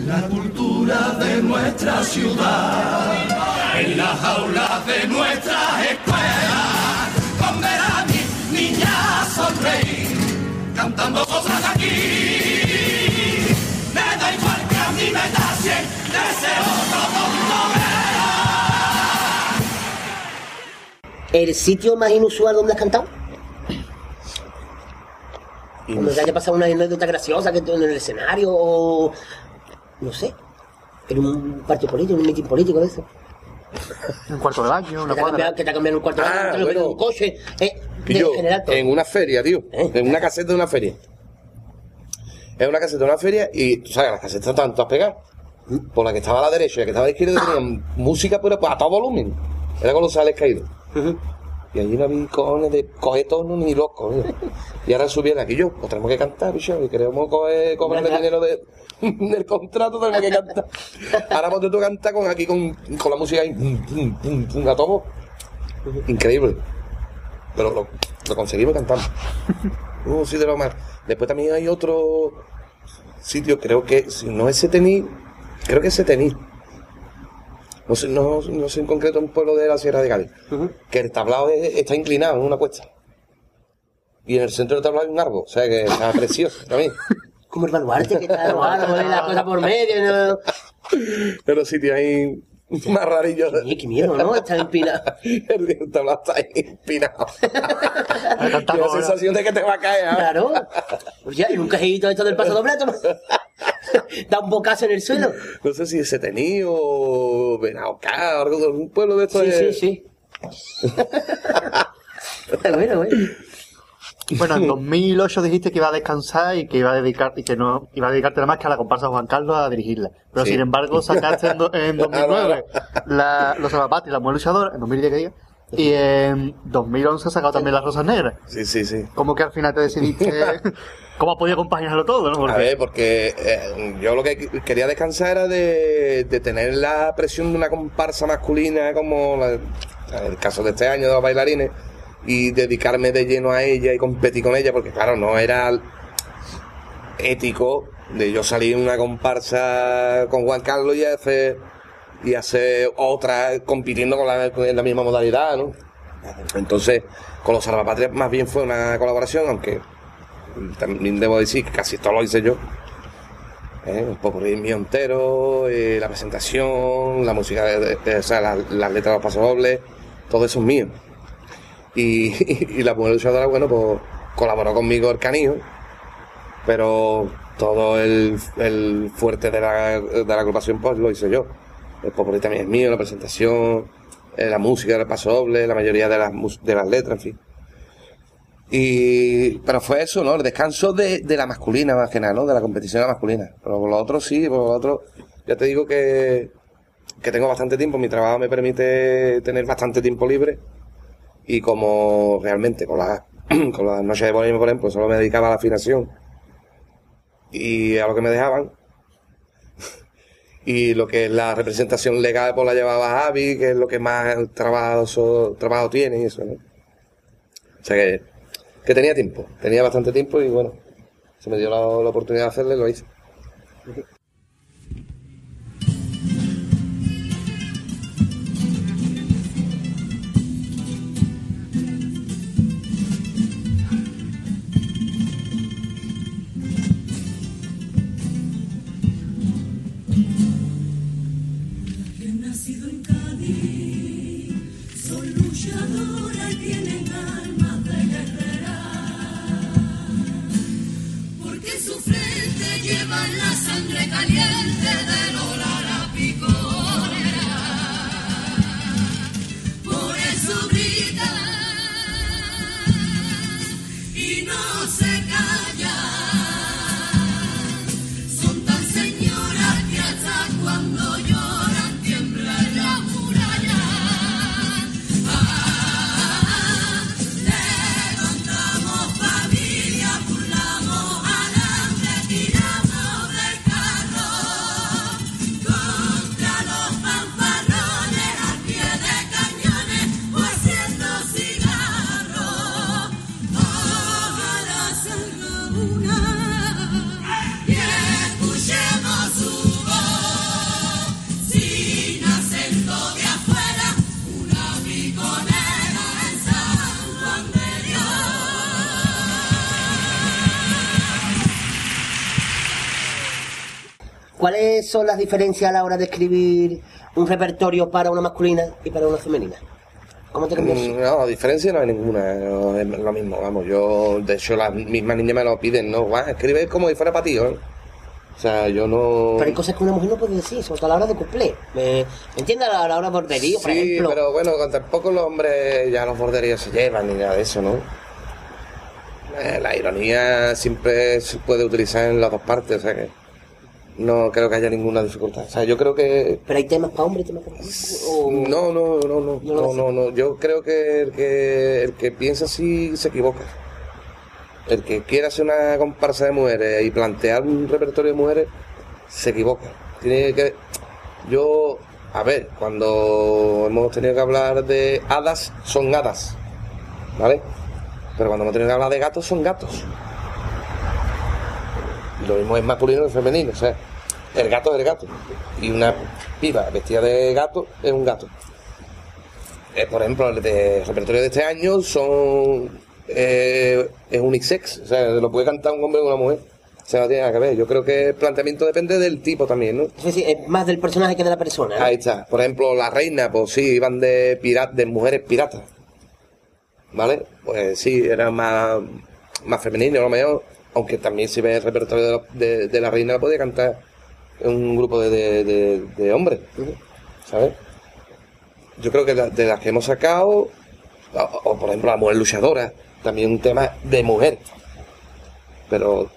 la cultura de nuestra ciudad en las aulas de nuestras escuelas con ver a mi niña sonreír cantando cosas aquí cien de ese otro ¿El sitio más inusual donde has cantado? Cuando te haya pasado una anécdota graciosa que en el escenario o. No sé. En un partido político, en un mitin político de eso. Un cuarto del año, Que una cuadra. cambiado, que te ha cambiado un cuarto de Ah, año, te lo ven en bueno. un coche. Eh, de yo, general todo. en una feria, tío. ¿Eh? En una caseta de una feria. Es una caseta de una feria y, tú sabes, las casetas estaban todas pegadas. Por la que estaba a la derecha y la que estaba a la izquierda tenían música, pero a todo volumen. Era con los sales caídos. Y allí no había cojones de coger tono ni loco. ¿no? Y ahora subieron aquí yo, pues tenemos que cantar, bicho, y queremos coger, cobrar el dinero de, <laughs> del contrato, tenemos que cantar. Ahora ponte tú cantar con aquí con, con la música ahí, a todo. Increíble. Pero lo, lo conseguimos cantando. Uh, sí, de lo más. Después también hay otro sitio, creo que, si no es Setení, creo que es Setení. No sé, no, no sé en concreto un pueblo de la Sierra de Cádiz. Que el tablado es- está inclinado en una cuesta. Y en el centro del tablado hay un árbol. O sea que está <laughs> precioso también. Como el baluarte que está <laughs> raro, pone la cosa por medio. ¿no? Pero los sitios ahí <laughs> más rarillos. Oye, qué miedo, ¿no? Está empinado. <laughs> El tablado está ahí empinado. <laughs> la sensación de que te va a caer. ¿ah? Claro. Oye, en un cajito esto del paso doble, toma. da un bocazo en el suelo. No sé si es Setení o Benaucá o algo de un pueblo de estos. Sí, de- sí, sí. bueno, bueno. Bueno, en <laughs> 2008 dijiste que iba a descansar y que iba a dedicar y que no iba a dedicarte nada más que a la comparsa Juan Carlos a dirigirla. Pero Sí. sin embargo sacaste en, do- en <laughs> 2009 la, los Salvapatis, la mujer luchadora, en 2010 que diga, y en 2011 has sacado también las Rosas Negras. Sí, sí, sí. ¿Cómo que al final te decidiste? <laughs> ¿Cómo has podido compaginarlo todo? ¿no? Porque- A ver, porque eh, yo lo que qu- quería descansar era de, de tener la presión de una comparsa masculina como la, el caso de este año de los bailarines, y dedicarme de lleno a ella y competir con ella, porque claro, no era ético de yo salir en una comparsa con Juan Carlos y hacer, y hacer otra compitiendo con la, con la misma modalidad, ¿no? Entonces, con los Salvapatrias más bien fue una colaboración, aunque también debo decir que casi todo lo hice yo. ¿eh? Un poco de mío entero, eh, la presentación, la música, de, de- o sea, la- las letras de los pasos dobles, todo eso es mío. Y, la mujer luchadora, bueno, pues colaboró conmigo el canijo, pero todo el, el fuerte de la, de la agrupación pues lo hice yo. El popurrí también es mío, la presentación, eh, la música, el paso doble, la mayoría de las, de las letras, en fin. Y, pero fue eso, ¿no? El descanso de, de la masculina más que nada, ¿no? De la competición masculina. Pero por lo otro sí, por lo otro, ya te digo que, que tengo bastante tiempo, mi trabajo me permite tener bastante tiempo libre. Y como realmente con las, <clears throat> con las noches de bohemia, por ejemplo, solo me dedicaba a la afinación y a lo que me dejaban. <laughs> Y lo que es la representación legal, pues la llevaba Javi, que es lo que más trabajo, trabajo tiene y eso, ¿no? O sea que, que tenía tiempo, tenía bastante tiempo y bueno, se me dio la, oportunidad de hacerlo y lo hice. <laughs> y no se callan. ¿Cuáles son las diferencias a la hora de escribir un repertorio para una masculina y para una femenina? ¿Cómo te cambias? Mm, No, diferencia no hay ninguna, no, es lo mismo, vamos, yo, de hecho las mismas niñas me lo piden, ¿no? Escribe como si fuera para ti, ¿no? O sea, yo no... Pero hay cosas que una mujer no puede decir, sobre todo a la hora de cuplé. ¿Me, ¿me entiendes? A la hora de borderío, por Sí, ejemplo. pero bueno, tampoco los hombres ya los borderíos se llevan ni nada de eso, ¿no? Eh, la ironía siempre se puede utilizar en las dos partes, o sea que no creo que haya ninguna dificultad. O sea, yo creo que Pero hay temas para hombres y temas para mujeres. o- No, no, no, no, No no, no. Yo creo que el que el que piensa así se equivoca. El que quiera hacer una comparsa de mujeres y plantear un repertorio de mujeres se equivoca. Tiene que yo a ver, cuando hemos tenido que hablar de hadas son hadas. ¿Vale? Pero cuando hemos tenido que hablar de gatos son gatos. Lo mismo es masculino que femenino, o sea, el gato es el gato. Y una piba vestida de gato es un gato. Eh, por ejemplo, el de repertorio de este año son eh, es unisex, o sea, lo puede cantar un hombre o una mujer. O sea, no tiene nada que ver. Yo creo que el planteamiento depende del tipo también, ¿no? Es decir, es más del personaje que de la persona. ¿no? Ahí está. Por ejemplo, la reina, pues sí, iban de pirat de mujeres piratas. ¿Vale? Pues sí, era más, más femenino, a lo mejor. Aunque también si ves el repertorio de, la- de- de la reina, podía cantar un grupo de, de, de- de hombres. ¿Sabes? Yo creo que la- de las que hemos sacado, o, o, por ejemplo la mujer luchadora, también un tema de mujer. Pero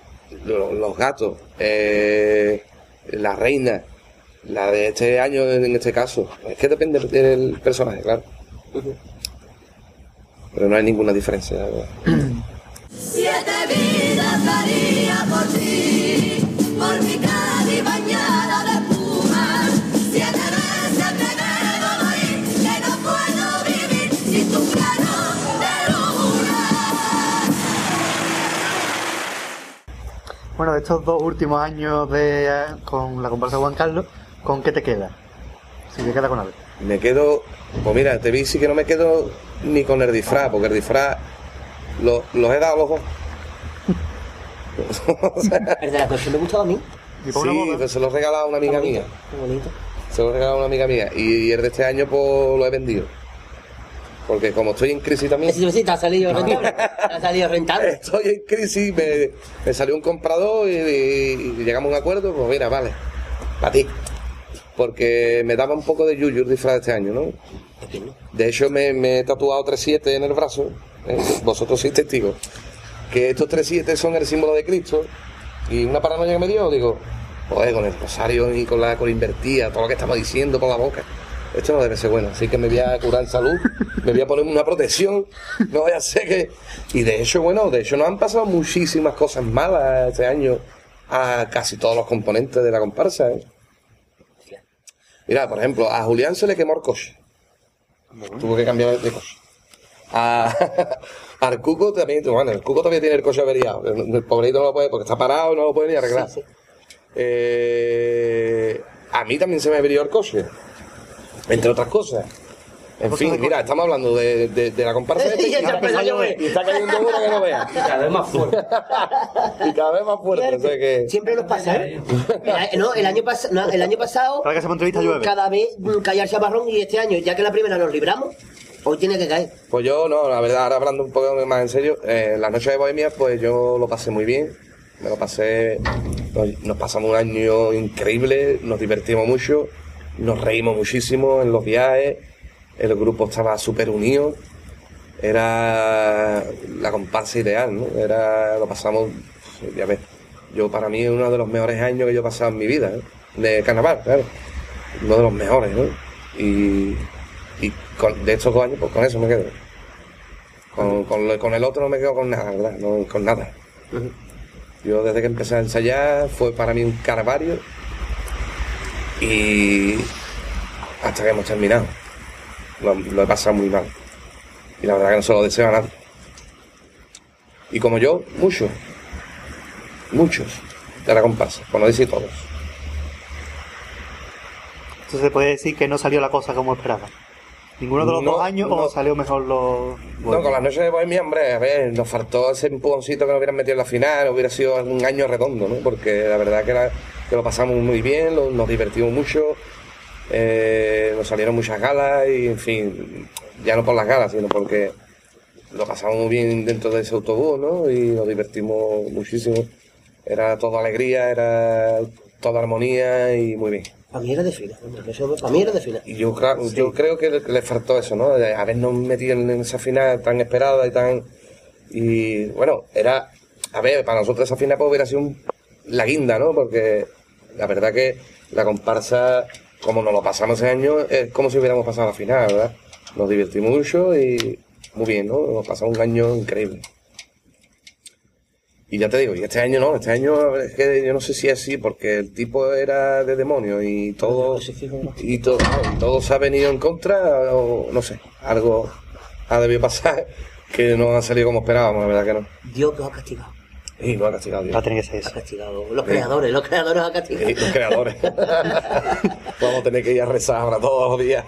lo- los gatos, eh, la reina, la de este año en este caso, es que depende del personaje, claro. Pero no hay ninguna diferencia. <clears throat> Siete vidas daría por ti, por mi Cádiz bañada de espuma. Siete veces me debo morir, que no puedo vivir sin tu grano de locura. Bueno, de estos dos últimos años de, eh, con la comparsa de Juan Carlos, ¿con qué te queda? Si te queda con algo. Me quedo, pues mira, te vi sí que no me quedo ni con el disfraz, porque el disfraz lo- los he dado a los dos. O sea, El de la colección me gustaba a mí. Sí, pues se lo he regalado a una amiga mía. Qué bonito. Se lo he regalado a una amiga mía. Y, y el de este año, pues lo he vendido. Porque como estoy en crisis también. Sí, sí, te ha salido rentable. Te ha salido rentable. <laughs> Estoy en crisis, me, me salió un comprador y, y- y llegamos a un acuerdo, pues mira, vale, para ti. Porque me daba un poco de yuyu el disfraz de este año, ¿no? De hecho, me, he tatuado 3-7 en el brazo, ¿eh? vosotros sois testigos, que estos 3-7 son el símbolo de Cristo. Y una paranoia que me dio, digo, joder, con el rosario y con la con invertida, todo lo que estamos diciendo por la boca. Esto no debe ser bueno, así que me voy a curar salud, me voy a poner una protección, no vaya a ser que... Y de hecho, bueno, de hecho nos han pasado muchísimas cosas malas este año a casi todos los componentes de la comparsa. ¿eh? Mira, por ejemplo, a Julián se le quemó el coche. Tuvo que cambiar de coche. A, <laughs> al Cuco también, bueno, el Cuco todavía tiene el coche averiado. El, el pobrecito no lo puede, porque está parado, no lo puede ni arreglar. Sí, sí. Eh, a mí también se me averió el coche. Entre otras cosas. En fin, mira, estamos hablando de, de- de la comparsa <laughs> de Y ya Peña, empezó a llover. y está cayendo una que no veas. Cada vez más fuerte. <laughs> Y cada vez más fuerte. o sea que... Siempre nos pasa, ¿eh? No, el año, pas- no, el año pasado, Cada que llueve. cada vez caía el chaparrón y este año, ya que la primera nos libramos, hoy tiene que caer. Pues yo, no, la verdad, ahora hablando un poco más en serio, eh, las noches de Bohemia, pues yo lo pasé muy bien. Me lo pasé, nos, nos pasamos un año increíble, nos divertimos mucho, nos reímos muchísimo en los viajes, el grupo estaba súper unido, era la comparsa ideal, ¿no? Era, lo pasamos, ya ves, yo para mí es uno de los mejores años que yo he pasado en mi vida, ¿eh? de carnaval, claro, uno de los mejores, ¿no? Y, y con- de estos dos años, pues con eso me quedo. Con, con, con el otro no me quedo con nada, ¿verdad? No, con nada. Yo desde que empecé a ensayar fue para mí un carvario y hasta que hemos terminado. Lo, lo he pasado muy mal. Y la verdad que no se lo deseo a nadie. Y como yo, muchos. Muchos de la comparsa, por no decir todos. Entonces se puede decir que no salió la cosa como esperaba. Ninguno de los No, dos años no. o salió mejor los. No, con las noches de Bohemia, hombre, a ver, nos faltó ese empujoncito que nos hubieran metido en la final, hubiera sido un año redondo, ¿no? Porque la verdad que, la- que lo pasamos muy bien, lo- nos divertimos mucho, eh, nos salieron muchas galas y, en fin, ya no por las galas, sino porque lo pasamos muy bien dentro de ese autobús, ¿no? Y nos divertimos muchísimo. Era toda alegría, era toda armonía y muy bien. Para mí era de fila, eso para mí era de fila. Y yo, cra- yo creo que le, le faltó eso, ¿no? De habernos metido en esa final tan esperada y tan... Y bueno, era... A ver, para nosotros esa final pues hubiera sido un- la guinda, ¿no? Porque la verdad que la comparsa, como nos lo pasamos ese año, es como si hubiéramos pasado la final, ¿verdad? Nos divertimos mucho y muy bien, ¿no? Nos pasamos un año increíble. Y ya te digo, y este año no, este año es que yo no sé si es así, porque el tipo era de demonio y todo, y todo, y todo se ha venido en contra, o no sé, algo ha debido pasar <laughs> que no ha salido como esperábamos, la verdad que no. Dios nos ha castigado. Y no ha castigado Dios. Va a tener que ser Ha eso. castigado. Los creadores, los creadores han castigado. Y los creadores. <laughs> Vamos a tener que ir a rezar ahora todos los días.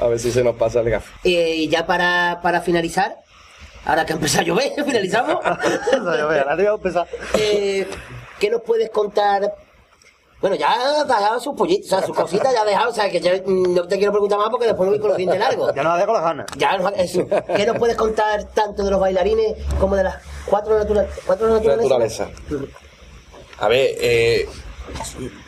a ver si se nos pasa el gafe. Eh, y ya para, para finalizar, ahora que ha empezado a llover, <laughs> finalizamos. <laughs> Ahora. Eh, ¿Qué nos puedes contar? Bueno, ya has dejado sus pollitos, o sea, sus cositas ya has dejado, o sea, que yo mm, no te quiero preguntar más porque después me voy con los dientes largos. Ya nos dejo las ganas. Ya, no- eso. ¿Qué nos puedes contar tanto de los bailarines como de las cuatro, natura- cuatro naturalezas? Naturaleza. A ver, eh,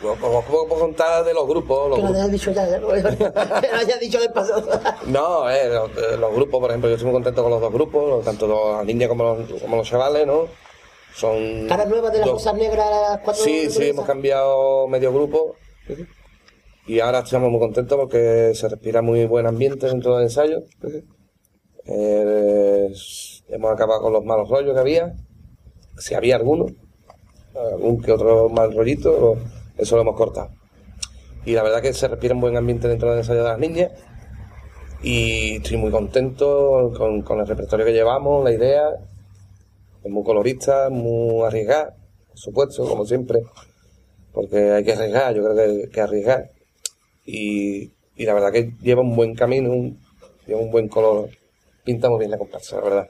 ¿cómo puedo contar de los grupos? Los Que lo hayas dicho ya, ya, que lo hayas dicho del pasado. No, eh, los, eh, los grupos, por ejemplo, yo estoy muy contento con los dos grupos, tanto las niñas como los, como los chavales, ¿no? Son... Caras nuevas de las dos- cosas negras, Sí, sí, hemos cambiado medio grupo. Y ahora estamos muy contentos porque se respira muy buen ambiente dentro del ensayo. Eh, hemos acabado con los malos rollos que había. Si había alguno, algún que otro mal rollito, eso lo hemos cortado. Y la verdad que se respira un buen ambiente dentro del ensayo de las niñas. Y estoy muy contento con, con el repertorio que llevamos, la idea. Es muy colorista, muy arriesgada. por supuesto, como siempre, porque hay que arriesgar, yo creo que hay que arriesgar. Y, y la verdad que lleva un buen camino, un- lleva un buen color, pinta muy bien la comparsa, la verdad.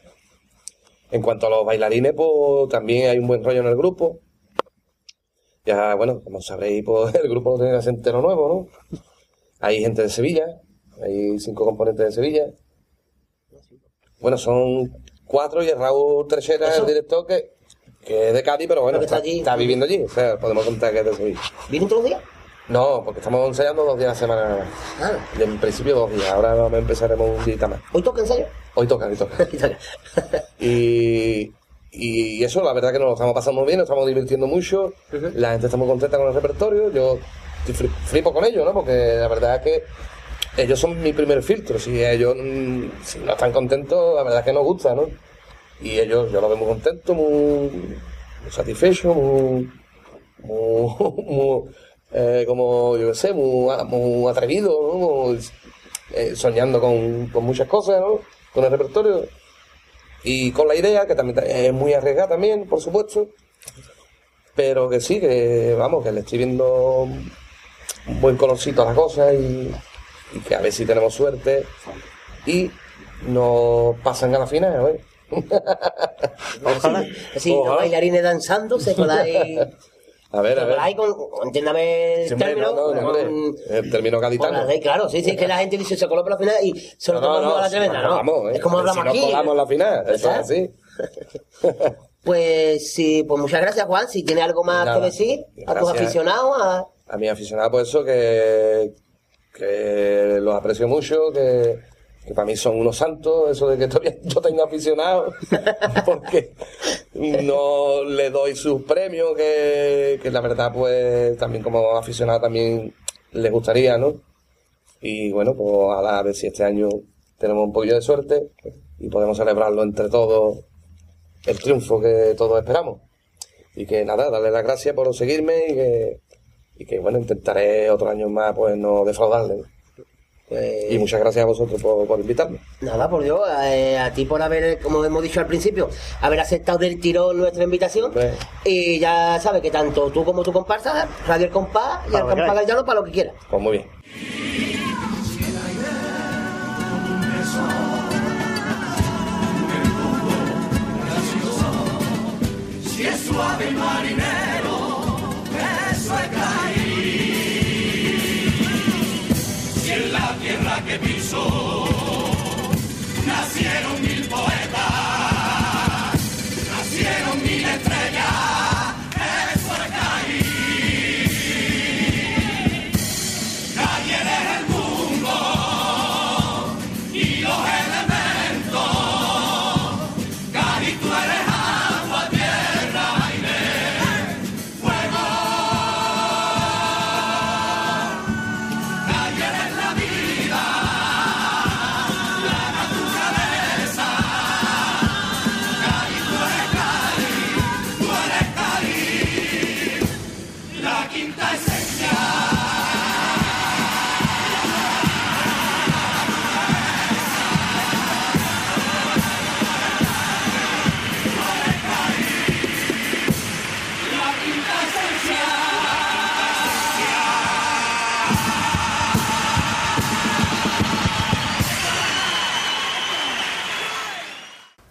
En cuanto a los bailarines, pues también hay un buen rollo en el grupo. Ya, bueno, como sabréis, pues <laughs> el grupo no tiene entero nuevo, ¿no? Hay gente de Sevilla, hay cinco componentes de Sevilla. Bueno, son cuatro y el Raúl Trechera, Eso. el director, que, que es de Cádiz, pero bueno, está está, allí. está viviendo allí. O sea, podemos contar que es de Sevilla. ¿Vienen todos los días? No, porque estamos ensayando dos días a la semana nada más. Claro. Y En principio dos días, ahora vamos- empezaremos un día más. ¿Hoy toca ensayo? Hoy toca, <laughs> hoy toca. Y, y eso, la verdad que nos lo estamos pasando muy bien, nos estamos divirtiendo mucho. La gente está muy contenta con el repertorio. Yo estoy fli- flipo con ellos, ¿no? Porque la verdad es que ellos son mi primer filtro. Si ellos mm, si no están contentos, la verdad es que nos gusta, ¿no? Y ellos, yo los veo muy contentos, muy, muy satisfechos, muy, <laughs> muy, eh, como, yo qué sé, muy, muy atrevidos, ¿no? Muy, eh, soñando con, con muchas cosas, ¿no? Con el repertorio. Y con la idea, que también es muy arriesgada también, por supuesto. Pero que sí, que vamos, que le estoy viendo un buen colorcito a la cosa y, y que a ver si tenemos suerte. Y nos pasan a la final, ¿eh? <laughs> Ojalá. Sí, los Ojalá. bailarines danzando, se coláis. A ver, a ver. coláis con. Entiéndame el término. no, no, no, con- El término gaditano. claro, sí, sí, es que la gente dice se coló por la final y se lo tomamos a la si tremenda, nos ¿no? colamos, ¿eh? Es como Si hablamos nos aquí. colamos en la final, eso es así. <laughs> Pues sí, pues muchas gracias, Juan. Si tienes algo más Nada, que decir a tus gracias. aficionados, a... a mi aficionado por eso que, que los aprecio mucho, que, para mí son unos santos, eso de que todavía <laughs> yo tengo aficionados, <laughs> porque no le doy sus premios, que, que la verdad pues también como aficionado también les gustaría, ¿no? Y bueno, pues a ver si este año tenemos un poquillo de suerte y podemos celebrarlo entre todos el triunfo que todos esperamos. Y que nada, darle las gracias por seguirme y que, y que bueno, intentaré otros años más pues no defraudarle. Pues, Y muchas gracias a vosotros por, por invitarme. Nada, por Dios, eh, a ti por haber, como hemos dicho al principio, haber aceptado del tirón nuestra invitación. Y ya sabes que tanto tú como tu comparsa, Radio El Compás y Para el Compás. Gallano para lo que quieras. Pues muy bien. Si es suave marinero, que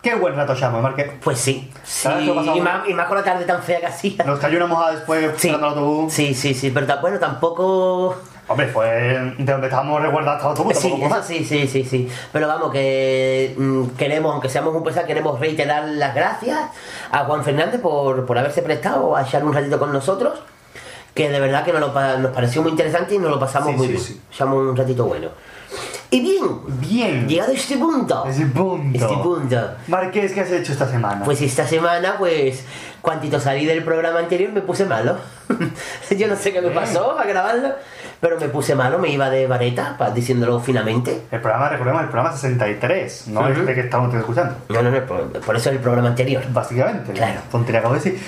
Qué buen rato llamo, Marque. Pues sí, sí. Y más, y más con la tarde tan fea que hacía. Nos cayó una mojada después Sí, el autobús. sí, sí, sí, pero bueno, tampoco... Hombre, fue de donde estábamos resguardados hasta el autobús. Sí, eso sí, sí, sí, sí. Pero vamos, que mm, queremos, aunque seamos un pesar, queremos reiterar las gracias a Juan Fernández por, por haberse prestado a echar un ratito con nosotros. Que de verdad que nos, lo nos pareció muy interesante y nos lo pasamos Sí, muy sí, bien. sí. Echamos un ratito bueno. Y bien, Bien. llegado a este punto. Ese punto. Este punto. Marqués, ¿qué has hecho esta semana? Pues esta semana, pues, cuantito salí del programa anterior me puse malo. <laughs> Yo no sé qué me pasó para grabarlo, pero me puse malo, me iba de vareta, pa- diciéndolo finamente. El programa, recordemos, el programa 63, no Ujú. este que estamos escuchando. No, no, no, por, por eso es el programa anterior. Básicamente. Claro. Tontería acabo de decir.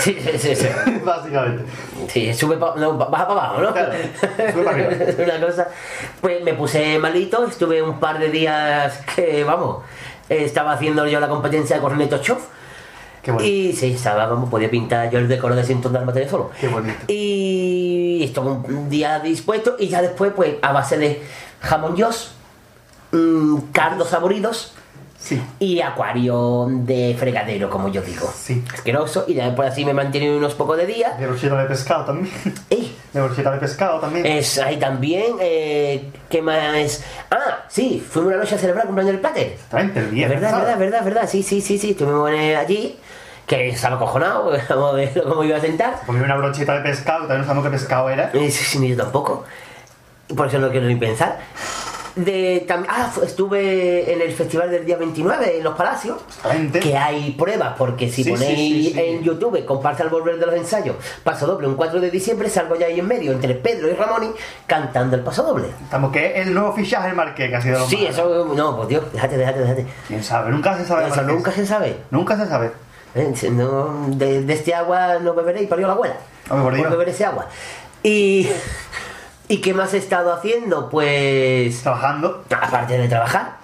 Sí, sí, sí. sí. <laughs> Básicamente. Sí, sube pa- no, baja para abajo, ¿no? Claro, sube para arriba. <laughs> Una cosa. Pues me puse malito, estuve un par de días que, vamos, estaba haciendo yo la competencia de Corneto Chof. Qué bonito. Y sí, estaba, vamos, podía pintar yo el decoro de Sinton de solo. Qué bonito. Y esto un día dispuesto y ya después, pues, a base de jamón yos, mm, cardos saboridos Sí. y acuario de fregadero, como yo digo. Sí. Asqueroso. Y ya después así me mantiene unos pocos de días. De brocheta de pescado también. ¡Ey! De brocheta de pescado también. Es ahí también, eh, ¿qué más? Ah, sí, fuimos una noche a celebrar el cumpleaños del Plater. Exactamente, el viernes. verdad, verdad, verdad, verdad, sí, sí, sí, sí, estuvimos eh, allí, que estaba acojonado, vamos a ver cómo iba a sentar. Comí una brocheta de pescado, también no sabemos qué pescado era. Y sí, sí, ni yo tampoco, por eso no quiero ni pensar. De, tam- ah, estuve en el festival del día 29 en Los Palacios, Exactamente. que hay pruebas, porque si Sí, ponéis sí, sí. en YouTube, comparte al volver de los ensayos, paso doble, un 4 de diciembre, salgo ya ahí en medio, entre Pedro y Ramoni, cantando el paso doble. Estamos que el nuevo fichaje del Marqués, que ha sido lo Sí, eso, no, pues Dios, déjate, déjate, déjate. ¿Quién sabe? Nunca se sabe. Eso nunca se sabe. Nunca se sabe. Eh, No, de, de este agua no beberé y parió la abuela. Hombre, por Dios. beber ese agua. Y, <laughs> ¿Y qué más he estado haciendo? Pues. Trabajando. Aparte de trabajar,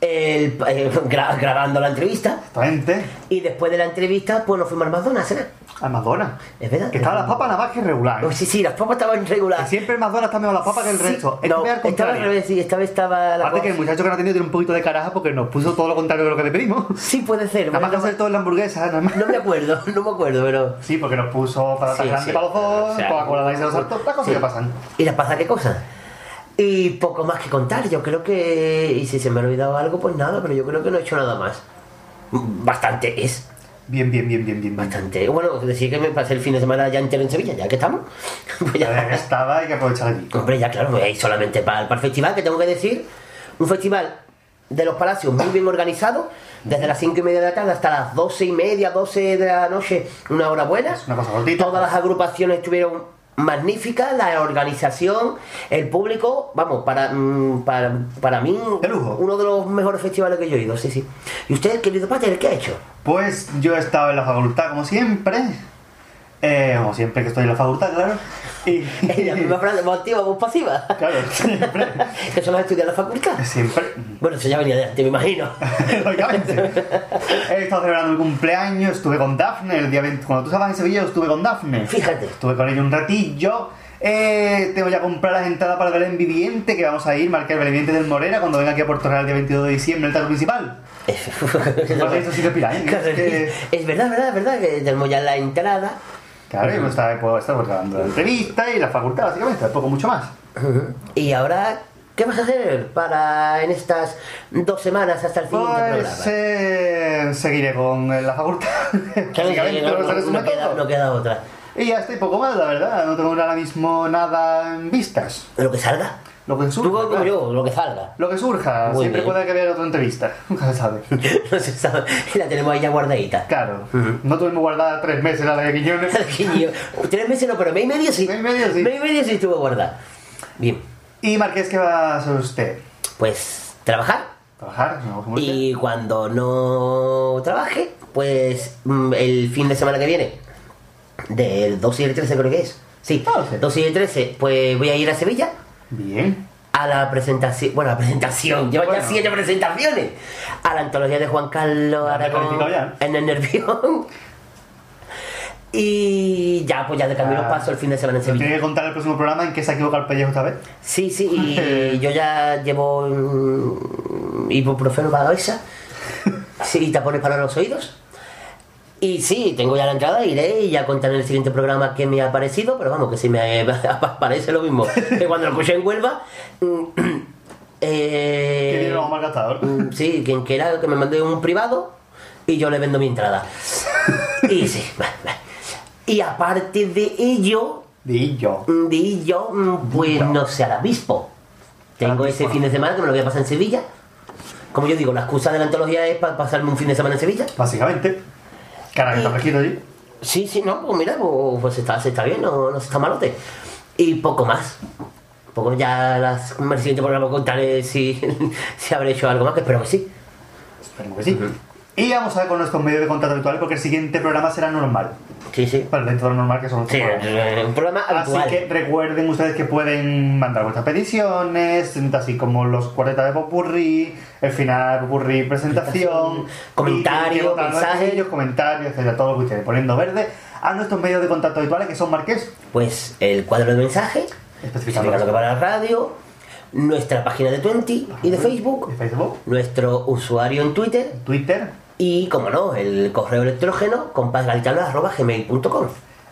el- eh, gra- grabando la entrevista. Exactamente. Y después de la entrevista, pues nos fuimos al McDonald's, ¿será? Al McDonald's. Es verdad. Que estaban las papas nada más que regular. Oh, sí, sí, las papas estaban regulares. siempre el McDonald's está mejor las papas que el Sí, resto. Esto no, al estaba al revés, sí, esta vez estaba la Aparte que el muchacho que no ha tenido tiene un poquito de caraja porque nos puso todo lo contrario de lo que le pedimos. Sí, puede ser. Nada más que hacer todo en la hamburguesa, nada más. no me acuerdo, <laughs> no me acuerdo, pero. Sí, porque nos puso patatas Sí, grandes sí. para los dos, Coca-Cola de los saltó, las cosas sí. que pasan. ¿Y les pasa qué cosa? Y poco más que contar, yo creo que... Y si se me ha olvidado algo, pues nada, pero yo creo que no he hecho nada más. Bastante es, Bien, bien, bien, bien, bien. bastante. Bueno, decir que me pasé el fin de semana ya entero en Sevilla, ya que estamos. <laughs> Pues Ya ya, que estaba, hay que aprovechar allí. hombre, ya claro, voy a ir solamente para, para el festival, que tengo que decir, un festival de los palacios muy bien organizado, desde las 5 y media de la tarde hasta las 12 y media, 12 de la noche, una hora buena. Es una cosa cortita. Todas las agrupaciones estuvieron magníficas, la organización, el público, vamos, para, mm, para, para mí, De lujo. uno de los mejores festivales que yo he ido, sí, sí. ¿Y usted, querido Pater, qué ha hecho? Pues yo he estado en la facultad como siempre. Eh, como siempre que estoy en la facultad, claro. Y. La misma frase, voz activa, voz pasiva. claro, siempre. <laughs> que son las estudias de la facultad. Siempre. Bueno, eso ya venía de antes, me imagino. <laughs> Lógicamente. He estado celebrando mi cumpleaños, estuve con Dafne el día 20. Cuando tú estabas en Sevilla, yo estuve con Dafne. Fíjate. Estuve con ella un ratillo. Eh, tengo ya comprar las entradas para el Belén Viviente, que vamos a ir, marcar el Belén Viviente del Morera cuando venga aquí a Puerto Real el día 22 de diciembre, en el teatro principal. Esto sí que ¿eh? Es que- Es verdad, verdad, verdad, que tenemos ya la entrada. Claro, y pues está, estamos grabando la entrevista y la facultad, básicamente, poco mucho más. Y ahora, ¿qué vas a hacer para en estas dos semanas hasta el siguiente Pues programa? eh, seguiré con la facultad. <laughs> Claro, Básicamente, no, no no- queda, no queda otra. Y ya estoy poco más, la verdad. No tengo ahora mismo nada en vistas. Lo que salga. Lo que Tú surja. como claro. yo, lo que salga. Lo que surja. Muy Siempre bien. puede que haya otra entrevista. <laughs> Nunca se sabe. <laughs> No se sabe. La tenemos ahí ya guardadita. Claro. No tuvimos guardada tres meses la de Quiñones. <laughs> Tres meses no, pero mes y medio sí. Mes y medio sí. Mes y medio sí estuvo guardada. Bien, Y Marqués, ¿qué va a hacer usted? pues trabajar. ¿Trabajar? ¿No? Y cuando no trabaje, pues mm, el fin de semana que viene, del 12 y el 13 creo que es. Sí, Ah, sí. 12 y el 13, pues voy a ir a Sevilla Bien. a la presentación, bueno, a la presentación, Bueno. ya siete presentaciones, a la antología de Juan Carlos Aragón en el Nervión. Y ya, pues ya de camino Ah. paso el fin de semana en Sevilla. que contar el próximo programa en qué se ha equivocado el pellejo esta vez. Sí, sí, y <laughs> yo ya llevo mm, ibuprofeno para la cabeza, sí, y tapones para los oídos. Y sí, tengo ya la entrada, iré y ya contaré en el siguiente programa qué me ha parecido, pero vamos, que si me <laughs> parece lo mismo que cuando lo escuché en Huelva. mm, <clears throat> eh, más gastador. mm, Sí, quien quiera que me mande un privado y yo le vendo mi entrada. <laughs> Y sí. Y aparte de ello, de ello, mm, pues no sé, al obispo. Tengo ese fin de semana que me lo voy a pasar en Sevilla. Como yo digo, la excusa de la antología es para pasarme un fin de semana en Sevilla. Básicamente. Cara, que está fresquito allí. Sí, sí, no, pues mira, pues, pues está, se está bien, no, no se está malote. Y poco más. Poco ya las, en el siguiente programa contaré si, <laughs> si habré hecho algo más, que espero que sí. Esperemos que sí. Y vamos a ver con nuestros medios de contacto habituales porque el siguiente programa será normal. Sí, sí. Pero dentro de lo normal que son los Sí, eh, un programa Así habitual. que recuerden ustedes que pueden mandar vuestras peticiones, así como los 40 de Popurrí, el final Popurrí presentación, votar mensajes. comentarios, etcétera, todo lo que ustedes poniendo verde a nuestros medios de contacto habituales que son Marqués, Pues el cuadro de mensajes, especificando que para la radio, nuestra página de Twenty y de Facebook, Facebook, nuestro usuario en Twitter Twitter, y, como no, el correo electrógeno compasgalitano.gmail.com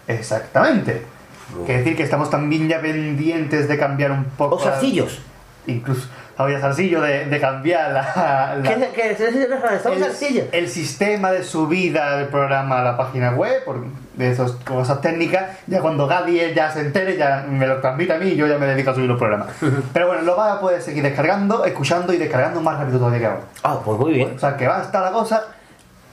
exactamente. Quiere decir que estamos también ya pendientes de cambiar un poco. O zarcillos. Incluso, había zarcillo de, de cambiar la, la- ¿Qué, qué, estamos el, el sistema de subida del programa a la página web, por, de esas cosas técnicas, ya cuando Gadiel ya se entere, ya me lo transmite a mí y yo ya me dedico a subir los programas. <laughs> Pero bueno, lo va a poder seguir descargando, escuchando y descargando más rápido todavía que ahora. Ah, pues muy bien. O sea que va a estar la cosa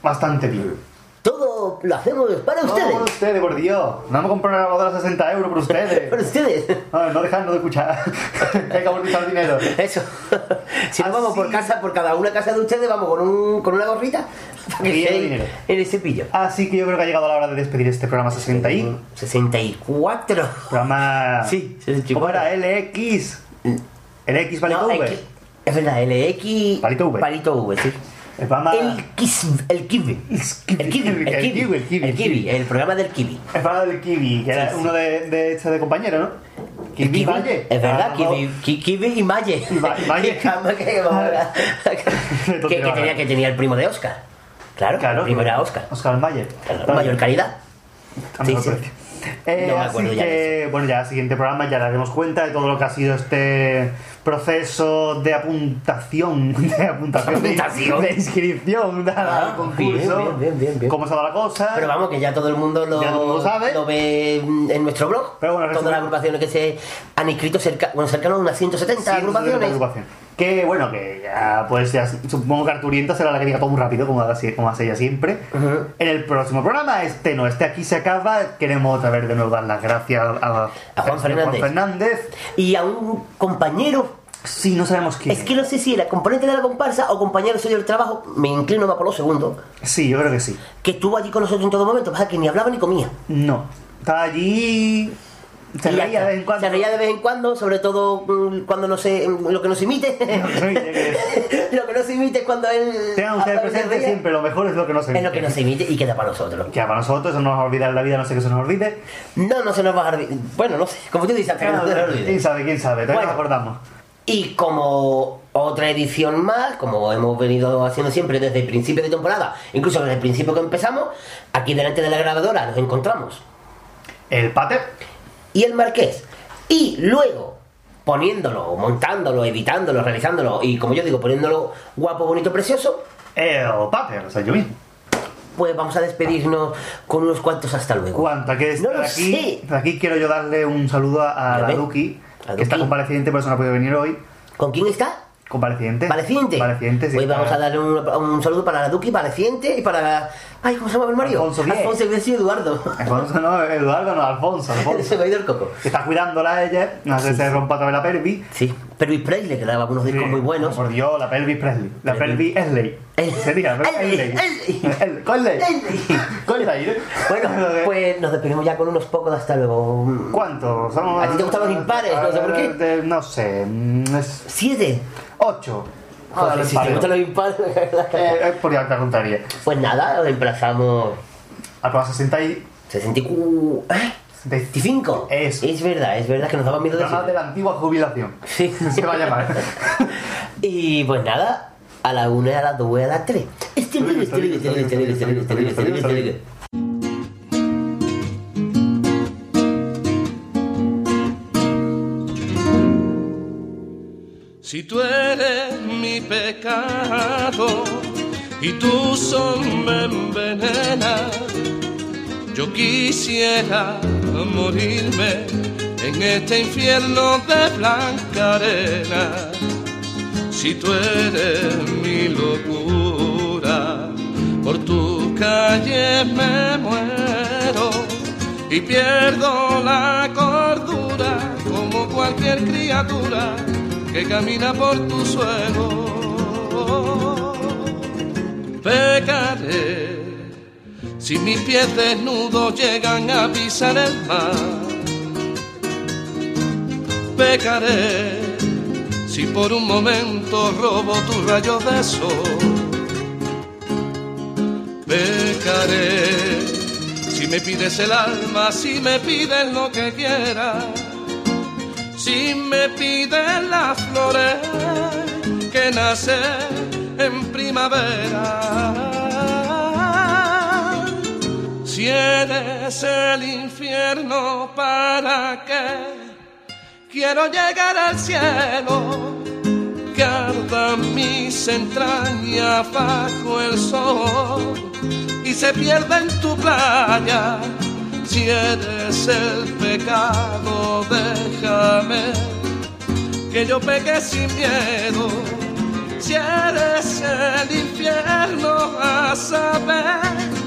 bastante bien. Todo lo hacemos para No, ustedes. por ustedes, por Dios. No me compro una grabadora a 60 euros por ustedes. <laughs> Para ustedes. No, no dejarnos de escuchar. Hay que amortizar dinero. Eso. <laughs> si no Así- vamos por casa, por cada una casa de ustedes, vamos con, un, con una gorrita. Dinero. En el cepillo. Así que yo creo que ha llegado la hora de despedir este programa 60 y... 64. Programa... <laughs> Sí, ¿Cómo 64. era? LX... LX palito No, que- es verdad, LX. Palito V. Palito V, sí. El programa... El Kiss, el Kiwi. kiwi, El Kiwi, el Kiwi, kiwi, el kiwi, el Kiwi, el programa del Kiwi. El programa del Kiwi, que era Sí, sí. uno de, de este de compañero, ¿no? El Kiwi Valle. Es verdad, Ah, Kiwi, Ki- Kiwi y Maye. Y. Calma, <laughs> <laughs> que, que, tenía, que tenía el primo de Oscar. Claro, Claro. el primo era Oscar. Oscar Mayer. Mayor calidad. A sí. precio. Eh, No me así acuerdo ya que, bueno, ya el siguiente programa ya daremos cuenta de todo lo que ha sido este proceso de apuntación, <laughs> de apuntación, de- Apuntación. De, inscripción Ah, al concurso. bien, bien, bien. Cómo se va la cosa. Pero vamos, que ya todo el mundo lo, sabe. lo ve en nuestro blog. Pero bueno, Todas las agrupaciones que se han inscrito, cerca, bueno, cercano a unas 170 Sí, agrupaciones. agrupación. Que bueno, que ya pues ya supongo que Arturienta será la que diga todo muy rápido, como hace, como hace ella siempre. En el próximo programa, este no, este aquí se acaba. Queremos otra vez de nuevo dar las gracias a, A Juan Fernández. Fernández. Y a un compañero, Sí, no sabemos quién. es que no sé si era componente de la comparsa o compañero suyo del trabajo, me inclino más por lo segundo, Sí, yo creo que sí. que estuvo allí con nosotros en todo momento, pasa que ni hablaba ni comía. No. Estaba allí. Se reía de vez en cuando. Se reía de vez en cuando, sobre todo mm, cuando no se, lo que no se imite. lo que no se <laughs> imite es cuando él. Tengan ustedes presente siempre, lo mejor es lo que no se Es lo que no se imite y queda para nosotros. Que para nosotros eso no nos va a olvidar en la vida, no sé que se nos olvide. No, no se nos va a olvidar. Bueno, no sé, como tú dices, hasta que no se nos olvide. ¿Quién sabe? ¿Quién sabe? Todavía nos acordamos. Y como otra edición más, como hemos venido haciendo siempre desde el principio de temporada, incluso desde el principio que empezamos, aquí delante de la grabadora nos encontramos El pater. Y el marqués. Y luego, poniéndolo, montándolo, editándolo, realizándolo y como yo digo, poniéndolo guapo, bonito, precioso, El pater, o sea, yo mismo. pues vamos a despedirnos con unos cuantos hasta luego. Cuanta que No aquí, aquí quiero yo darle un saludo a, a la. Duki, que está compareciente, por eso no ha podido venir hoy. ¿Con quién está? Compareciente. Valeciente. Valeciente, sí. Pues vamos a darle un, un saludo para la Duki, Valeciente y para. Ay, ¿cómo se llama el Mario? Alfonso. Alfonso Diez y Eduardo. Alfonso, no, Eduardo, no, Alfonso, <laughs> Se Alfonso. me ha ido el coco. está cuidándola ella, no sé si se rompa otra vez la pelvis. Sí, pero y Presley, que daba unos discos Sí, muy buenos. Por Dios, la pelvis Presley. La Presley. pelvis Esley. Eh, Sería. Bueno, <laughs> pues nos despedimos ya con unos pocos de hasta luego. ¿Cuántos? Somos- ¿A ti te gustan los impares? No sé por qué. Eh, No sé. mm, Es ¿Siete? ocho. Joder, si te gustan los impares. Eh, es por ya te contaría. Pues nada, os emplazamos. A programa 60 y... 64. ¿eh? 65. 25. Eso. Es verdad, es verdad que nos daba miedo de decir. la antigua jubilación. Sí. <laughs> Se va a llamar. <laughs> Y pues nada, a la una, a las dos y a las tres. Este libre, este este este este este este este. Si tú eres mi pecado y tu sol me envenena, yo quisiera morirme en este infierno de blanca arena. Si tú eres mi locura, por tu calle me muero y pierdo la cordura como cualquier criatura que camina por tu suelo. Pecaré si mis pies desnudos llegan a pisar el mar. Pecaré si por un momento robo tus rayos de sol. Pecaré si me pides el alma, si me pides lo que quieras, si me pides las flores que nacen en primavera. Si eres el infierno, ¿para qué? Quiero llegar al cielo, que ardan mis entrañas bajo el sol y se pierda en tu playa. Si eres el pecado, déjame que yo peque sin miedo. Si eres el infierno, a saber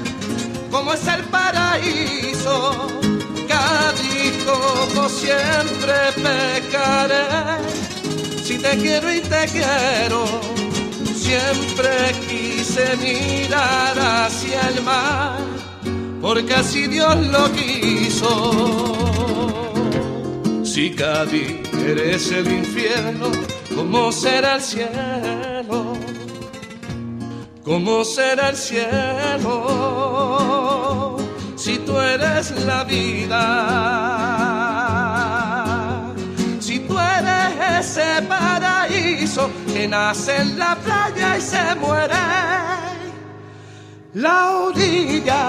cómo es el paraíso. Cádiz, como siempre pecaré. Si te quiero y te quiero, siempre quise mirar hacia el mar, porque así Dios lo quiso. Si Cádiz eres el infierno, ¿cómo será el cielo? ¿Cómo será el cielo si tú eres la vida? Si tú eres ese paraíso que nace en la playa y se muere la orilla.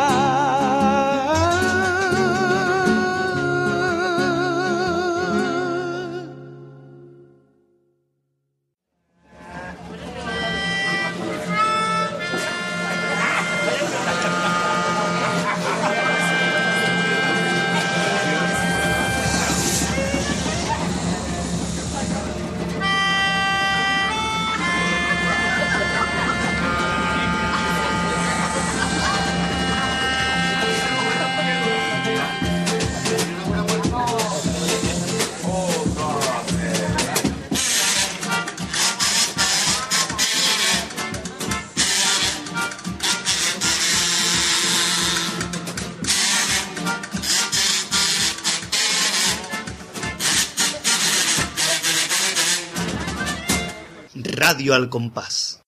Radio al compás.